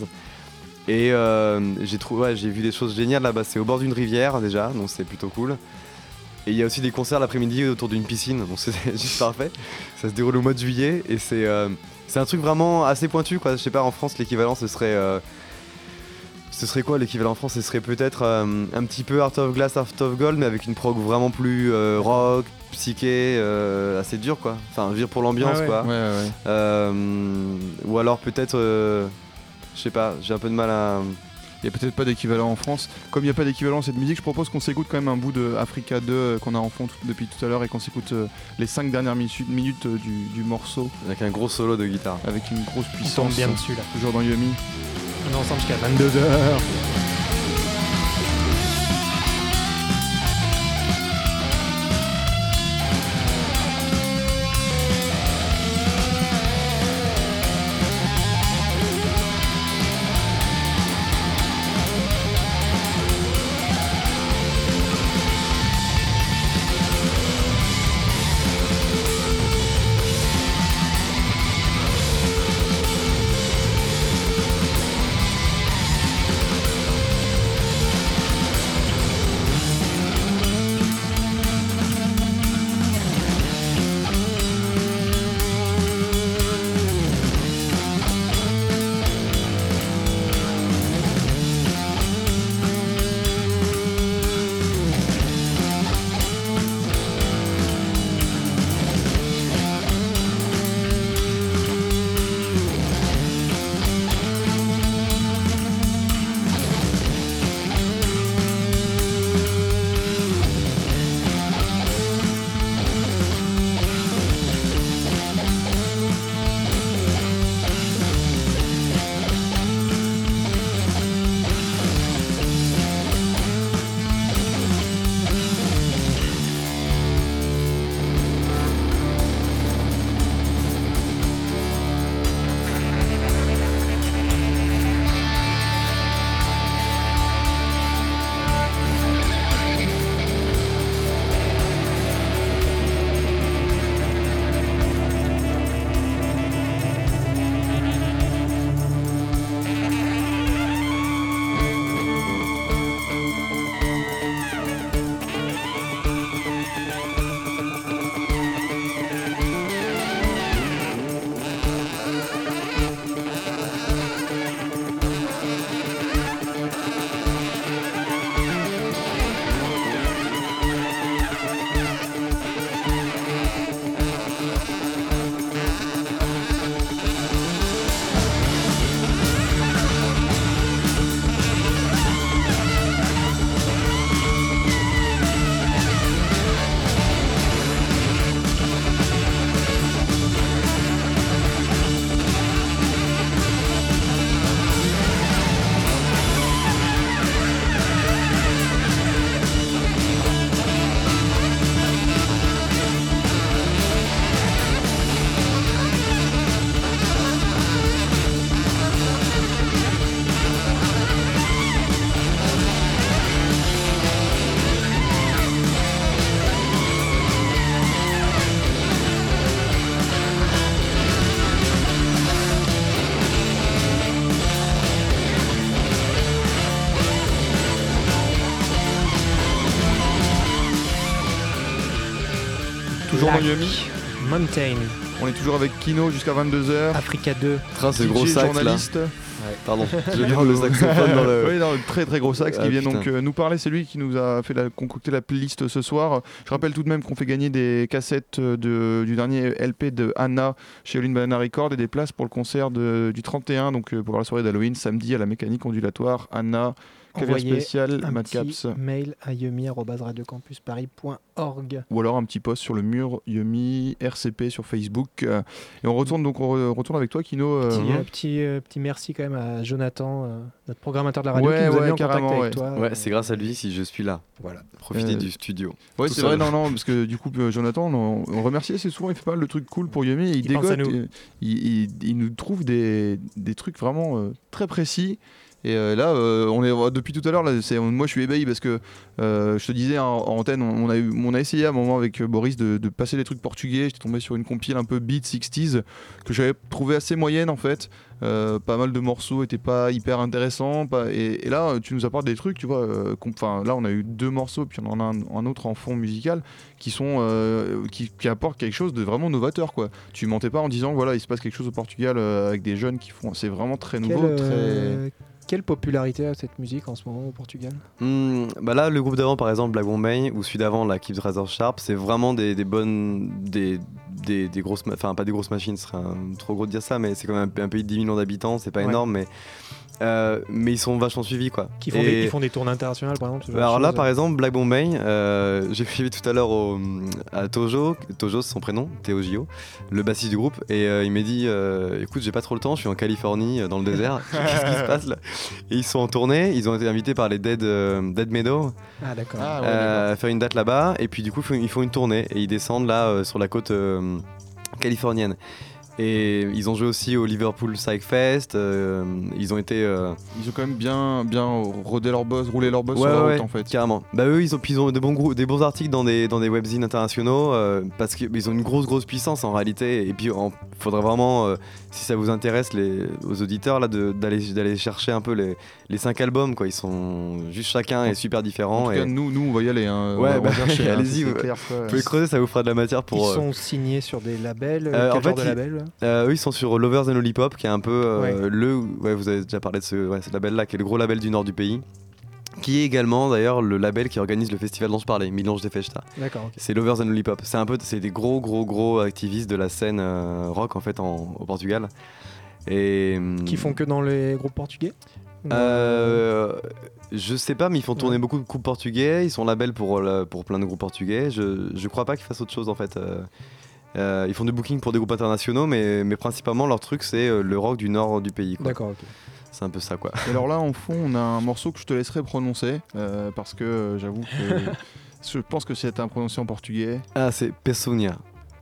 Et euh, j'ai trouvé, ouais, j'ai vu des choses géniales là-bas. C'est au bord d'une rivière déjà, donc c'est plutôt cool. Et il y a aussi des concerts l'après-midi autour d'une piscine, donc c'est juste parfait. Ça se déroule au mois de juillet et c'est euh, c'est un truc vraiment assez pointu quoi. Je sais pas en France l'équivalent ce serait euh, ce serait quoi l'équivalent en France? Ce serait peut-être euh, un petit peu Art of Glass, Art of Gold, mais avec une prog vraiment plus euh, rock, psyché, euh, assez dur quoi. Enfin, dire pour l'ambiance Ah ouais. quoi. Ouais, ouais. Euh, ou alors peut-être, euh, je sais pas, j'ai un peu de mal à. Il n'y a peut-être pas d'équivalent en France. Comme il n'y a pas d'équivalent à cette musique, je propose qu'on s'écoute quand même un bout de Africa 2 euh, qu'on a en fond depuis tout à l'heure et qu'on s'écoute euh, les 5 dernières mi- minutes euh, du, du morceau Avec un gros solo de guitare. avec une grosse On tombe puissance. bien dessus là. Toujours dans Yumi. On est ensemble jusqu'à 22h. Mountain, On est toujours avec Kino jusqu'à 22h. Africa 2. Train ce gros DJ, sax là. journaliste. Pardon, je viens le saxophone dans le. Oui, non, le très très gros sax Ah, qui vient putain. donc euh, nous parler. C'est lui qui nous a fait la, concocté la playlist ce soir. Je rappelle tout de même qu'on fait gagner des cassettes de, du dernier LP de Anna chez Olin Banana Record et des places pour le concert de- du 31, donc euh, pour la soirée d'Halloween, samedi à la mécanique ondulatoire. Anna, Envoyez spécial, un Mad petit Caps. mail à yumi@radiocampusparis.org. Ou alors un petit post sur le mur Yumi RCP sur Facebook. Euh, Et on retourne donc on re- retourne avec toi, Kino. euh, Petit, hein. euh, petit, euh, petit merci quand même à Jonathan, euh, notre programmateur de la radio, Ouais, qui nous a ouais, mis en carrément, contact avec ouais. toi. Ouais, c'est grâce à lui si je suis là. Voilà. Profitez Euh, du studio. Ouais, c'est vrai, non, non, parce que du coup, euh, Jonathan, on, on remercie assez souvent, il fait pas mal de trucs cool pour Yumi, il, Il pense à dégote, nous. euh, il, il- il nous trouve des, des trucs vraiment euh, très précis. Et euh, là, euh, on est depuis tout à l'heure, là, c'est- moi je suis ébahi parce que euh, je te disais en, en antenne, on, on a eu, on a essayé à un moment avec euh, Boris de, de passer des trucs portugais. J'étais tombé sur une compile un peu beat 60s que j'avais trouvé assez moyenne en fait. Euh, pas mal de morceaux étaient pas hyper intéressants. pas- et, et là, tu nous apportes des trucs, tu vois. euh, Enfin, là, on a eu deux morceaux, puis on en a un, un autre en fond musical qui sont euh, qui, qui apportent quelque chose de vraiment novateur, quoi. Tu mentais pas en disant voilà, il se passe quelque chose au Portugal euh, avec des jeunes qui font. C'est vraiment très nouveau, très. Quelle popularité a cette musique en ce moment au Portugal? Hmm, bah là, le groupe d'avant, par exemple, Black Bombay, ou celui d'avant, la Keep Razor Sharp, c'est vraiment des, des bonnes. Des, des, des grosses. Enfin, pas des grosses machines, ce serait un- trop gros de dire ça, mais c'est quand même un, un pays de 10 millions d'habitants, c'est pas Ouais. énorme, mais. Euh, mais ils sont vachement suivis, quoi. qui font, Et- des, qui font des tournées internationales, par exemple Alors là, par exemple, Black Bombay, euh, j'ai suivi tout à l'heure au- à Tojo, Tojo c'est son prénom, Théo Gio, le bassiste du groupe, et euh, il m'a dit euh, Écoute, j'ai pas trop le temps, je suis en Californie, dans le désert, qu'est-ce qui se passe là? Et ils sont en tournée, ils ont été invités par les Dead, euh, Dead Meadow Ah, d'accord. Ah, ouais, à faire une date là-bas, et puis du coup, ils font- ils font une tournée, et ils descendent là euh, sur la côte euh, californienne. Et ils ont joué aussi au Liverpool Psych Fest, euh, ils ont été. euh, Ils ont quand même bien, bien rodé leur boss, roulé leur boss Ouais, sur la ouais, route en fait. Carrément. Bah eux, ils ont, ils ont des bons, des bons articles dans des, dans des webzines internationaux euh, parce qu'ils ont une grosse, grosse puissance en réalité. Et puis, il faudrait vraiment, euh, si ça vous intéresse, les, aux auditeurs, là, de- d'aller d'aller chercher un peu les, les cinq albums. Quoi. Ils sont juste chacun est super En différent. tout et nous, nous, on va y aller. Hein. Ouais, on va, on va bah, chercher, hein, allez-y, quoi. vous pouvez creuser, ça vous fera de la matière pour. Ils euh, sont signés sur des labels. Euh, quel en genre fait, de ils- label Euh, eux, ils sont sur Lovers and Lollipop, qui est un peu euh, Ouais. le. Ouais, vous avez déjà parlé de ce, ouais, ce label-là, qui est le gros label du nord du pays. Qui est également d'ailleurs le label qui organise le festival dont je parlais, Milange de Festa. D'accord. C'est Lovers and Lollipop. C'est un peu, c'est des gros, gros, gros activistes de la scène euh, rock en fait en- au Portugal. Et hum, Qui font que dans les groupes portugais Euh, je sais pas, mais ils font tourner Ouais. beaucoup de groupes portugais. Ils sont label pour euh, pour plein de groupes portugais. Je je crois pas qu'ils fassent autre chose en fait. Euh, euh, ils font du booking pour des groupes internationaux, mais, mais principalement leur truc c'est euh, le rock du nord du pays. quoi. D'accord, ok. C'est un peu ça quoi. Et alors là, en fond, on a un morceau que je te laisserai prononcer euh, parce que euh, j'avoue que je pense que c'est un prononcé en portugais. Ah, c'est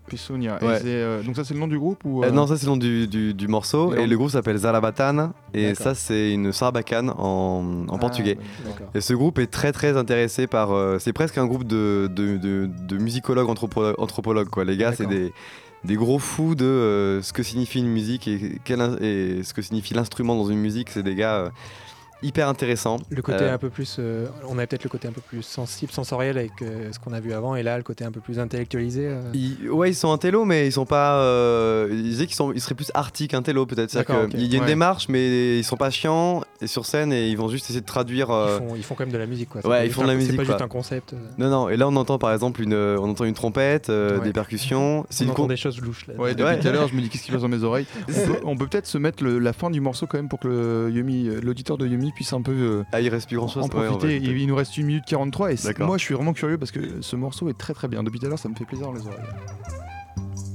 Pesunia. Ouais. Euh, donc ça, c'est le nom du groupe ou Euh, euh, non, ça c'est le nom du, du, du morceau. Et le groupe s'appelle Zarabatana. Et ça, c'est une sarbacane en, en Ah, portugais. ouais. Et ce groupe est très très intéressé par. euh, c'est presque un groupe de, de, de, de musicologues anthropo- anthropologues. Quoi. Les gars, c'est des, des gros fous de ce que signifie une musique et, quel in- et ce que signifie l'instrument dans une musique. C'est des gars hyper intéressants. Le côté Euh, un peu plus. euh, on a peut-être le côté un peu plus sensible, sensoriel avec euh, ce qu'on a vu avant, et là, le côté un peu plus intellectualisé. Ils- ouais, ils sont intello, mais ils sont pas. Ils disaient qu'ils sont, ils seraient plus arty qu'intello peut-être. Ok. y a une Ouais. démarche, mais ils sont pas chiants et sur scène et ils vont juste essayer de traduire. euh, Ils, font, ils font quand même de la musique, quoi. Ouais, ils font de la musique, C'est pas quoi. juste un concept. euh. Non, non. Et là, on entend par exemple une, euh, on entend une trompette, euh, Ouais. des percussions. On une entend des choses louches là. Ouais, depuis Ouais. tout à l'heure, je me dis qu'est-ce qui passe dans mes oreilles. On peut, peut-être se mettre le- la fin du morceau quand même pour que euh, l'auditeur de Yumi puisse un peu euh, Ah, il reste plus grand chose. en profiter. il, il nous reste 1 minute 43 et moi je suis vraiment curieux parce que ce morceau est très très bien. Depuis tout à l'heure, ça me fait plaisir dans les oreilles.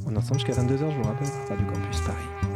On est ensemble jusqu'à 22h, je vous rappelle. Radio Campus Paris.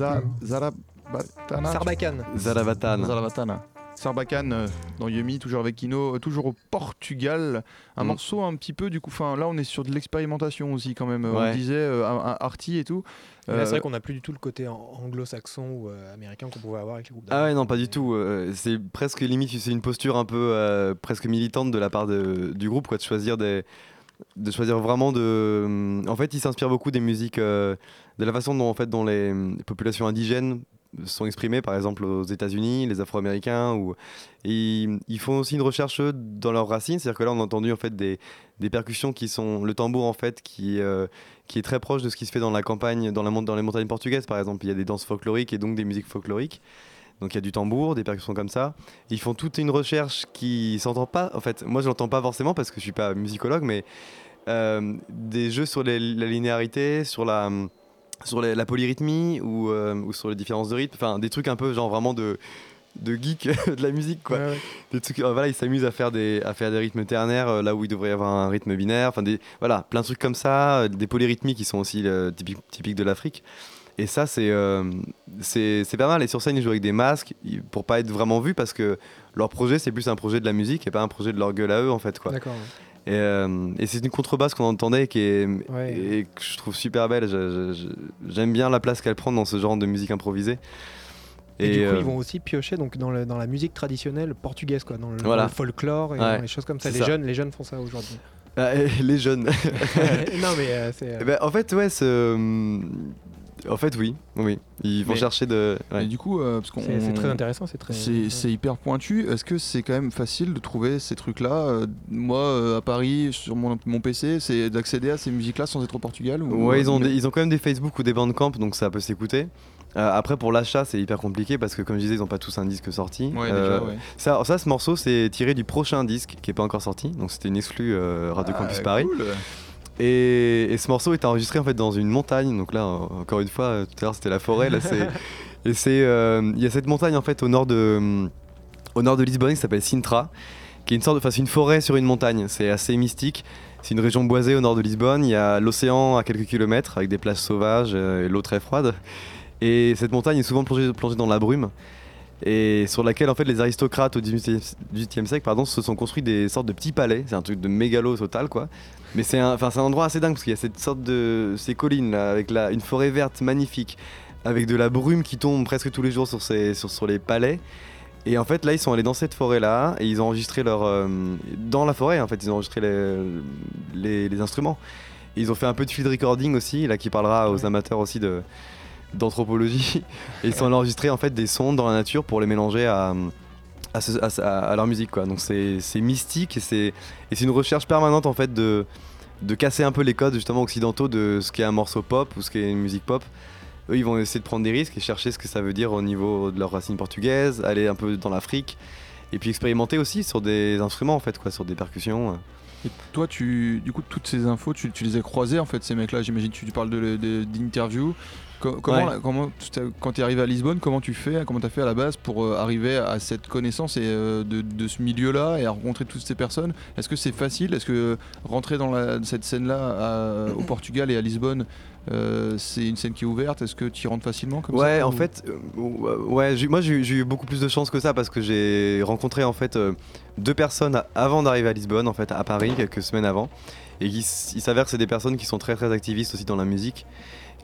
Za- Zarabatana Sarbacane. Zaravatana. Zarabatana. Sarbacane euh, dans Yumi, toujours avec Kino, euh, toujours au Portugal. Un Mm. morceau un petit peu, du coup, enfin là on est sur de l'expérimentation aussi quand même. Euh, On disait euh, un, un arty et tout. C'est vrai qu'on n'a plus du tout le côté an- anglo-saxon ou euh, américain qu'on pouvait avoir avec les groupes Ah ouais, non, pas du tout. euh, c'est presque limite, c'est une posture un peu euh, presque militante de la part de- du groupe, quoi, de choisir des. De choisir vraiment de. En fait, ils s'inspirent beaucoup des musiques, euh, de la façon dont, en fait, dont les, populations indigènes sont exprimées, par exemple aux États-Unis, les Afro-Américains. Ou... Ils, font aussi une recherche dans leurs racines, c'est-à-dire que là, on a entendu en fait des, des percussions qui sont le tambour en fait, qui, euh, qui est très proche de ce qui se fait dans la campagne, dans, la, dans les montagnes portugaises, par exemple. Il y a des danses folkloriques et donc des musiques folkloriques. Donc il y a du tambour, des percussions comme ça. Ils font toute une recherche qui s'entend pas. En fait, moi je l'entends pas forcément parce que je suis pas musicologue, mais euh, des jeux sur la linéarité, sur la sur les- la polyrythmie ou, euh, ou sur les différences de rythme. Enfin, des trucs un peu genre vraiment de de geek de la musique quoi. Ouais, ouais. Des trucs, euh, voilà, ils s'amusent à faire des à faire des rythmes ternaires euh, là où il devrait y avoir un rythme binaire. Enfin des voilà, plein de trucs comme ça, des polyrythmies qui sont aussi typiques typiques de l'Afrique. Et ça, c'est c'est pas mal. Et sur scène, ils jouent avec des masques pour pas être vraiment vus parce que leur projet, c'est plus un projet de la musique et pas un projet de leur gueule à eux, en fait. Quoi. D'accord. Et, euh, et c'est une contrebasse qu'on entendait qui est, Ouais. et que je trouve super belle. J'aime bien la place qu'elle prend dans ce genre de musique improvisée. Et, du coup, euh, ils vont aussi piocher donc, dans, le- dans la musique traditionnelle portugaise, quoi, dans le, Voilà. dans le folklore et Ouais, dans les choses comme ça. Les ça. jeunes, les jeunes font ça aujourd'hui. ah, les jeunes. non, mais euh, euh, Eh ben, en fait, ouais, ce- en fait, oui, oui. Ils vont Mais- chercher de. ouais. Et du coup, euh, parce qu'on c'est c'est très intéressant, c'est très. C'est hyper pointu. Est-ce que c'est quand même facile de trouver ces trucs-là Euh, Moi, euh, à Paris, sur mon, mon PC, c'est d'accéder à ces musiques-là sans être au Portugal ou- Ouais, ils ont, mais- des- ils ont quand même des Facebook ou des Bandcamp, donc ça peut s'écouter. Euh, après, pour l'achat, c'est hyper compliqué parce que, comme je disais, ils n'ont pas tous un disque sorti. Ouais, Euh, déjà, ouais. ça, ça, ce morceau, c'est tiré du prochain disque qui n'est pas encore sorti. Donc, c'était une exclue euh, Radio Ah, Campus Paris. Et, et ce morceau est enregistré en fait dans une montagne. Donc là, euh, encore une fois, euh, tout à l'heure c'était la forêt. Là, c'est et c'est euh, il y a cette montagne en fait au nord de hum, au nord de Lisbonne qui s'appelle Sintra, qui est une sorte de, enfin c'est une forêt sur une montagne. C'est assez mystique. C'est une région boisée au nord de Lisbonne. Il y a l'océan à quelques kilomètres avec des plages sauvages euh, et l'eau très froide. Et cette montagne est souvent plongée, plongée dans la brume et sur laquelle en fait les aristocrates au 18e, 18e siècle pardon, se sont construits des sortes de petits palais. C'est un truc de mégalo total quoi. Mais c'est un, un endroit assez dingue parce qu'il y a cette sorte de ces collines là, avec la, une forêt verte magnifique, avec de la brume qui tombe presque tous les jours sur, ces, sur, sur les palais. Et en fait là ils sont allés dans cette forêt là et ils ont enregistré leur euh, dans la forêt en fait ils ont enregistré les, les, les instruments. Et ils ont fait un peu de field recording aussi là qui parlera aux amateurs aussi de d'anthropologie. Et ils sont allés enregistrer en fait des sons dans la nature pour les mélanger à à, leur musique quoi. Donc c'est mystique et c'est et c'est une recherche permanente en fait de de casser un peu les codes justement occidentaux de ce qu'est un morceau pop ou ce qu'est une musique pop. Eux ils vont essayer de prendre des risques et chercher ce que ça veut dire au niveau de leurs racines portugaises, aller un peu dans l'Afrique et puis expérimenter aussi sur des instruments en fait quoi, sur des percussions. Et toi, tu, du coup, toutes ces infos, tu, tu les as croisées en fait, ces mecs-là. J'imagine, tu, tu parles de- de- d'interviews. Co- comment, Ouais. comment, tu t'as- quand tu es arrivé à Lisbonne, comment tu fais, comment tu as fait à la base pour euh, arriver à cette connaissance et, euh, de, de ce milieu-là et à rencontrer toutes ces personnes? Est-ce que c'est facile? Est-ce que rentrer dans la- cette scène-là au Portugal et à Lisbonne, euh, c'est une scène qui est ouverte Est-ce que tu y rentres facilement comme ouais, ça, en ou- fait, euh, ouais, moi j'ai eu- beaucoup plus de chance que ça parce que j'ai rencontré en fait euh, deux personnes avant d'arriver à Lisbonne, en fait, à Paris, quelques semaines avant. Et il, il s'avère que c'est des personnes qui sont très très activistes aussi dans la musique.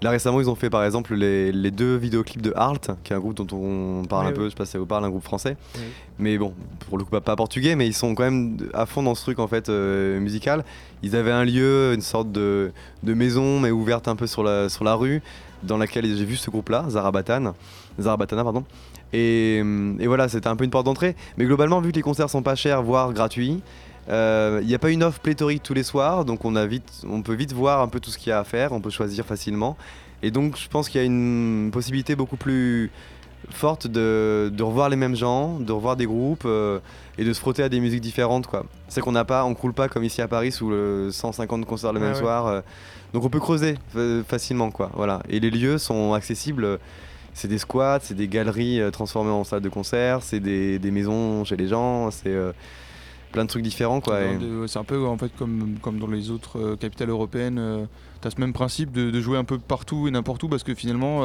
Là récemment, ils ont fait par exemple les, les deux vidéoclips de Halt, qui est un groupe dont on parle un peu, je sais pas si ça vous parle, un groupe français. Oui. Mais bon, pour le coup, pas, pas portugais, mais ils sont quand même à fond dans ce truc en fait euh, musical. Ils avaient un lieu, une sorte de, de maison, mais ouverte un peu sur la, sur la rue, dans laquelle j'ai vu ce groupe-là, Zarabatan, Zarabatana, pardon. Et, et voilà, c'était un peu une porte d'entrée. Mais globalement, vu que les concerts sont pas chers, voire gratuits, il n'y a pas une offre pléthorique tous les soirs, donc on, a vite, on peut vite voir un peu tout ce qu'il y a à faire, on peut choisir facilement. Et donc je pense qu'il y a une possibilité beaucoup plus forte de, de revoir les mêmes gens, de revoir des groupes euh, et de se frotter à des musiques différentes. quoi. C'est qu'on n'a pas, on croule pas comme ici à Paris sous le 150 concerts le même ouais. soir. euh, donc on peut creuser euh, facilement. quoi. Voilà. Et les lieux sont accessibles. C'est des squats, c'est des galeries euh, transformées en salles de concert, c'est des, des maisons chez les gens, c'est euh, plein de trucs différents quoi. et- C'est un peu en fait comme, comme dans les autres euh, capitales européennes. tu as ce même principe de, de jouer un peu partout et n'importe où parce que finalement,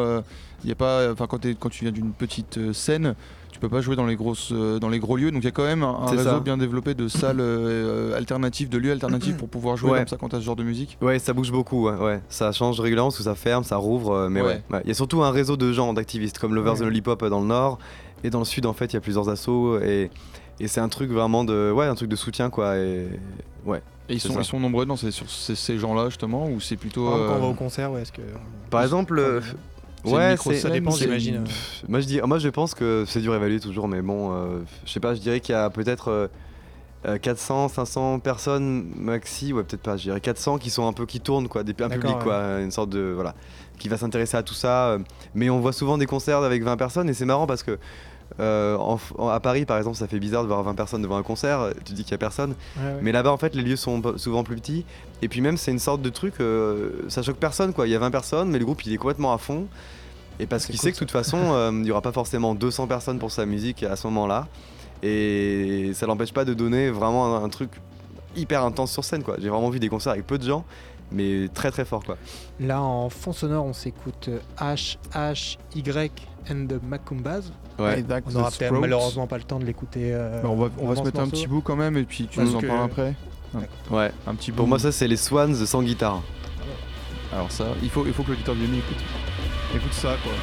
il y a pas, quand, quand tu viens d'une petite euh, scène, tu peux pas jouer dans les grosses, euh, dans les gros lieux. Donc il y a quand même un, réseau ça. bien développé de salles euh, alternatives, de lieux alternatifs pour pouvoir jouer Ouais. comme ça quand tu as ce genre de musique. Ouais, ça bouge beaucoup, ouais, ouais. Ça change régulièrement parce que ça ferme, ça rouvre, euh, mais Ouais. Il y a surtout un réseau de gens, d'activistes, comme Lovers and Lollipop euh, dans le nord. Et dans le sud, en fait, il y a plusieurs assos. Et, et c'est un truc vraiment de. Ouais, un truc de soutien, quoi. Et ouais. Et ils sont, ça. ils sont nombreux dans ces, sur ces, ces gens-là justement ou c'est plutôt. Quand on va euh, au concert, ouais, est-ce que. Par exemple, euh, ouais, Ça dépend, j'imagine. euh. Moi je, dis, moi je pense que c'est dur à évaluer toujours, mais bon, euh, je sais pas, je dirais qu'il y a peut-être euh, euh, 400, 500 personnes maxi, ouais peut-être pas, je dirais 400 qui sont un peu qui tournent quoi, des, un public quoi, une sorte de voilà, qui va s'intéresser à tout ça. euh, mais on voit souvent des concerts avec 20 personnes et c'est marrant parce que euh, en- en- à Paris par exemple, ça fait bizarre de voir 20 personnes devant un concert, tu dis qu'il y a personne, Ouais, ouais. mais là-bas en fait les lieux sont souvent plus petits et puis même c'est une sorte de truc, euh, ça choque personne quoi, il y a 20 personnes mais le groupe il est complètement à fond. Et parce qu'il cool, sait que de toute façon, euh, il n'y aura pas forcément 200 personnes pour sa musique à ce moment-là. Et ça l'empêche pas de donner vraiment un, un truc hyper intense sur scène. quoi. J'ai vraiment vu des concerts avec peu de gens, mais très très fort. quoi. Là, en fond sonore, on s'écoute euh, H, H, Y and the Macumbas. Ouais. On the n'aura malheureusement pas le temps de l'écouter. euh, Bah, on va, on va se mettre un petit bout quand même et puis tu Parce nous en que- parles après. ouais. Un petit Pour moi, ça, c'est les Swans sans guitare. Alors ça, il faut, il faut que l'auditeur du écoute. Écoute ça quoi.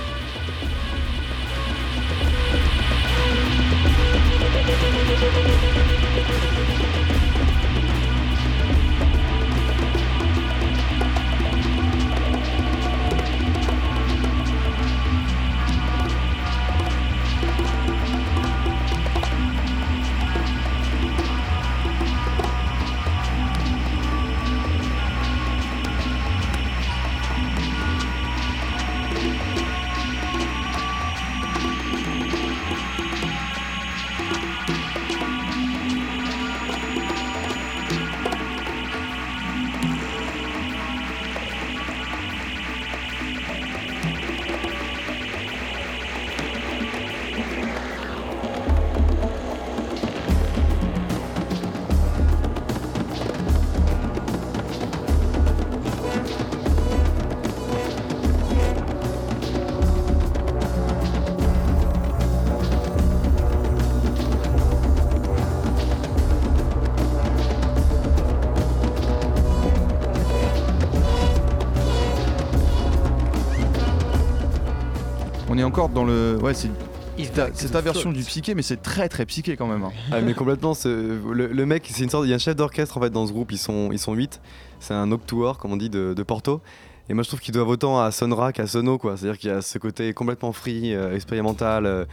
Encore dans le. Ouais, c'est c'est ta version du psyché, mais c'est très très psyché quand même. hein. Ah, mais complètement, le, le mec, c'est une sorte. Il y a un chef d'orchestre en fait dans ce groupe, ils sont, ils sont 8. C'est un octuor, comme on dit, de, de Porto. Et moi je trouve qu'ils doivent autant à Sonra qu'à Sono, quoi. C'est-à-dire qu'il y a ce côté complètement free, euh, expérimental, euh,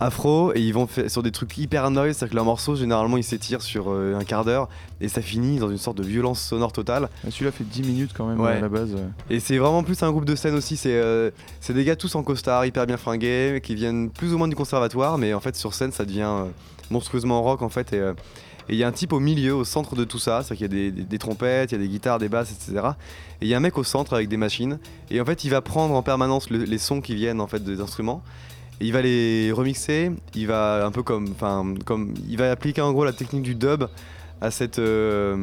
afro, et ils vont faire sur des trucs hyper noise. C'est-à-dire que leur morceau, généralement, il s'étire sur euh, un quart d'heure, et ça finit dans une sorte de violence sonore totale. Ah, Celui-là fait 10 minutes quand même Ouais. à la base. euh. Et c'est vraiment plus un groupe de scène aussi. C'est euh, c'est des gars tous en costard, hyper bien fringués, qui viennent plus ou moins du conservatoire, mais en fait sur scène ça devient euh, monstrueusement rock en fait. Et et il y a un type au milieu, au centre de tout ça, c'est-à-dire qu'il y a des, des- des trompettes, il y a des guitares, des basses, etc. Et il y a un mec au centre avec des machines. Et en fait il va prendre en permanence le- les sons qui viennent en fait des instruments. Il va les remixer. Il va un peu comme, enfin comme, il va appliquer en gros la technique du dub à cette euh,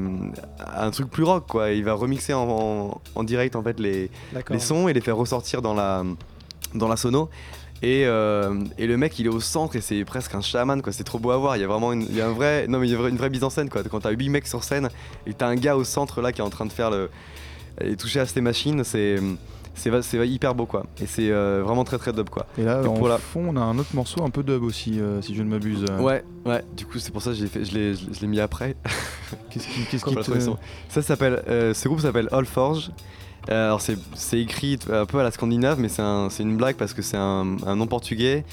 à un truc plus rock quoi. Il va remixer en, en- en direct en fait les, les sons et les faire ressortir dans la, dans la sono. Et, euh, et le mec il est au centre et c'est presque un chaman quoi, c'est trop beau à voir. Il y a vraiment une, il y a un vrai, non mais il y a une vraie mise en scène quoi. Quand t'as 8 mecs sur scène et t'as un gars au centre là qui est en train de faire le. et toucher à ces machines, c'est. C'est hyper beau quoi. Et c'est euh, vraiment très très dub quoi. Et là, en la- fond, on a un autre morceau un peu dub aussi, euh, si je ne m'abuse. euh. Ouais, ouais, du coup c'est pour ça que je l'ai fait- je mis après. Qu'est-ce qui, Quand qui te- Ça s'appelle, euh, ce groupe s'appelle All Forge. Alors c'est écrit un peu à la scandinave, mais c'est un- c'est une blague parce que c'est un, un nom portugais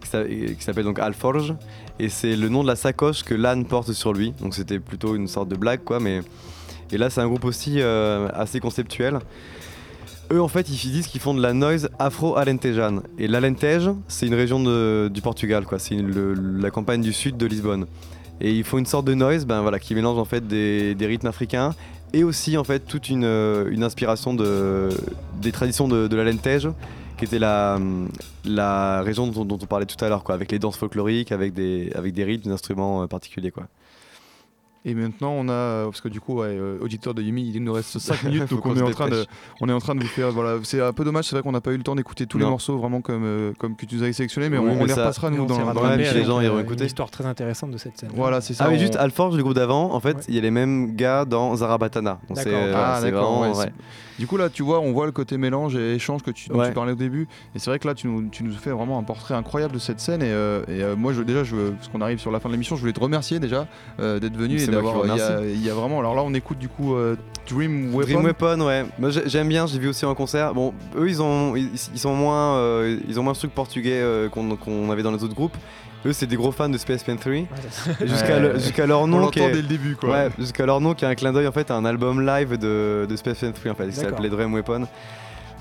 qui s'a- qui s'appelle donc Alforge et c'est le nom de la sacoche que l'âne porte sur lui. Donc c'était plutôt une sorte de blague quoi, mais et là c'est un groupe aussi euh, assez conceptuel. Eux en fait ils disent qu'ils font de la noise afro-alentejane et l'Alentejo c'est une région du Portugal quoi, c'est la campagne du sud de Lisbonne. Et ils font une sorte de noise ben, voilà, qui mélange en fait des, rythmes africains et aussi en fait toute une, inspiration de, des traditions de, l'Alentejo qui était la, région dont, dont on parlait tout à l'heure quoi, avec les danses folkloriques, avec des, avec des rythmes, des instruments euh, particuliers quoi. Et maintenant, on a, parce que du coup, ouais, euh, auditeur de Yumi, il nous reste 5 minutes, donc on est, en train de, on est en train de vous faire. Voilà, c'est un peu dommage, c'est vrai qu'on n'a pas eu le temps d'écouter tous les morceaux vraiment comme, euh, comme que tu nous avais sélectionnés, mais Oui, on, on les repassera nous dans, dans Ouais, puis les gens euh, iront une écouter. histoire très intéressante de cette scène. Voilà, c'est ça. Ah, mais on- juste Alforge, le groupe d'avant, en fait, Ouais. il y a les mêmes gars dans Zarabatana. Donc c'est D'accord. euh, Ah, c'est d'accord, vraiment. Du coup, là, tu vois, on voit le côté mélange et échange que tu, dont Ouais. tu parlais au début. Et c'est vrai que là, tu nous, tu nous fais vraiment un portrait incroyable de cette scène. Et, euh, et, euh, moi, je, déjà, je, parce qu'on arrive sur la fin de l'émission, je voulais te remercier déjà euh, d'être venu et d'avoir. Il y, a- y vraiment. Alors là, on écoute du coup Dream Weapon. Dream Weapon, ouais. Moi j'ai- j'aime bien, j'ai vu aussi en concert. Bon, eux ils ont, ils, ils sont moins, ils ont moins ce truc portugais qu'on qu'on avait dans les autres groupes. Eux c'est des gros fans de Space Pen 3. Ouais, ça- Et Jusqu'à le- jusqu'à leur On nom qui est, dès le début, quoi. ouais, jusqu'à leur nom qui est un clin d'œil en fait à un album live de, de Space Pen 3 en fait, qui s'appelait Dream Weapon.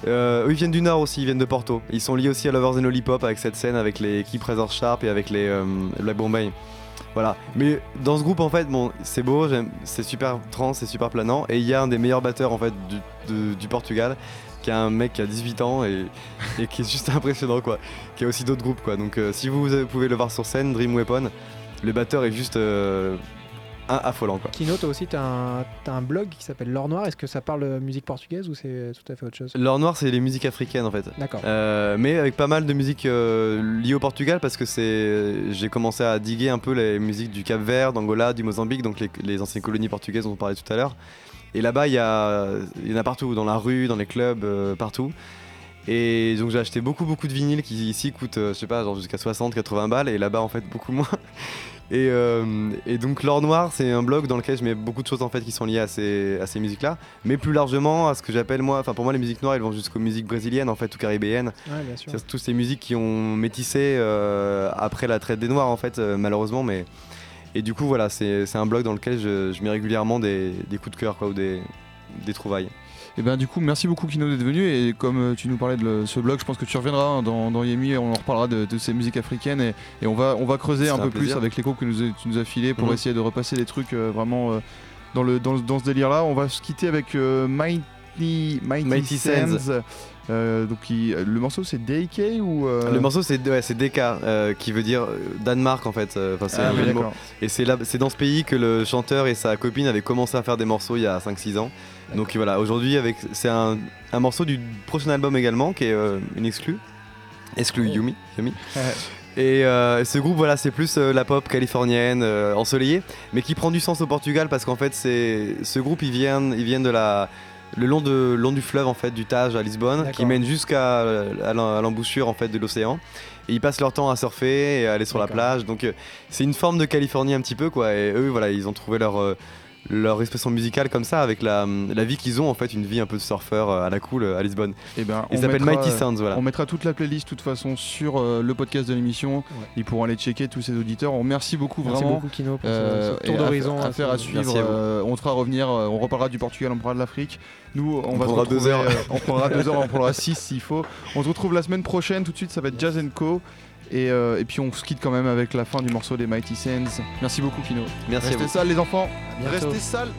Euh, eux ils viennent du nord aussi, ils viennent de Porto. Ils sont liés aussi à Lovers and Lollipop avec cette scène avec les Keep Razor Sharp et avec les euh, Black Bombay. Voilà. Mais dans ce groupe en fait, bon, c'est beau, c'est super trans, c'est super planant. Et il y a un des meilleurs batteurs en fait du, de- du Portugal, qui est un mec qui a 18 ans et, et qui est juste impressionnant quoi. Qui a aussi d'autres groupes quoi. Donc euh, si vous euh, pouvez le voir sur scène, Dream Weapon, le batteur est juste euh, un- affolant quoi. Kino, toi aussi, tu as, un blog qui s'appelle L'Or Noir. Est-ce que ça parle de musique portugaise ou c'est tout à fait autre chose? L'or noir c'est les musiques africaines en fait. D'accord. Euh, mais avec pas mal de musique euh, liée au Portugal parce que c'est j'ai commencé à diguer un peu les musiques du Cap Vert, d'Angola, du Mozambique, donc les, les anciennes colonies portugaises dont on parlait tout à l'heure. Et là-bas, il y, a- y en a partout, dans la rue, dans les clubs, euh, partout. Et donc j'ai acheté beaucoup beaucoup de vinyles qui ici coûtent, euh, je sais pas, genre jusqu'à 60-80 balles et là-bas en fait beaucoup moins. Et, euh, et donc L'Or Noir, c'est un blog dans lequel je mets beaucoup de choses en fait qui sont liées à ces, à ces musiques-là, mais plus largement à ce que j'appelle moi, enfin pour moi les musiques noires elles vont jusqu'aux musiques brésiliennes en fait ou caribéennes, Ouais, bien sûr. c'est toutes ces musiques qui ont métissé euh, après la traite des noirs en fait malheureusement, mais et du coup voilà c'est un blog dans lequel je, je mets régulièrement des, des coups de cœur quoi ou des, des trouvailles. Et ben du coup, merci beaucoup Kino d'être venu. Et comme euh, tu nous parlais de le- ce blog, je pense que tu reviendras hein, dans, dans Yemi et on en reparlera de, de ces musiques africaines. Et, et on, va, on va creuser un peu un plus avec l'écho que nous, tu nous as filé pour Mhm. essayer de repasser des trucs euh, vraiment euh, dans, le, dans, dans ce délire-là. On va se quitter avec euh, Mighty, Mighty, Mighty Sands. Euh, donc il- le morceau c'est DK ou euh, Le morceau c'est ouais, DK euh, qui veut dire Danemark en fait, c'est Ah oui. Et c'est là, c'est dans ce pays que le chanteur et sa copine avaient commencé à faire des morceaux il y a 5-6 ans. Donc voilà, aujourd'hui avec c'est un, un morceau du prochain album également qui est une exclue. Exclue Oh. Yumi. Yumi. Et ce groupe voilà, c'est plus la pop californienne ensoleillée, mais qui prend du sens au Portugal parce qu'en fait c'est ce groupe ils viennent ils viennent de la le long de long du fleuve en fait du Tage à Lisbonne qui mène jusqu'à à à l'embouchure en fait de l'océan. Et ils passent leur temps à surfer et à aller sur la plage. Donc euh, c'est une forme de Californie un petit peu quoi. Et eux voilà ils ont trouvé leur euh, leur expression musicale comme ça avec la, la vie qu'ils ont en fait une vie un peu de surfeur euh, à la cool euh, à Lisbonne. Et ben, Il on s'appelle mettra, Mighty Sounds voilà. On mettra toute la playlist de toute façon sur euh, le podcast de l'émission. Ouais. Ils pourront aller checker tous ces auditeurs. On remercie beaucoup Merci vraiment. beaucoup, Kino, pour ce- Euh, ce, tour d'horizon. à, à faire à suivre. Merci à vous. euh, on te fera revenir. euh, on reparlera du Portugal, on parlera de l'Afrique. Nous, on, On va se prendra deux retrouver, heures. euh, on prendra deux heures, on prendra six s'il faut. On se retrouve la semaine prochaine. Tout de suite, ça va être Jazz Co. Et, euh, et puis on se quitte quand même avec la fin du morceau des Mighty Sands. Merci beaucoup, Kino. Merci à Restez vous. sales, les enfants. Restez sales.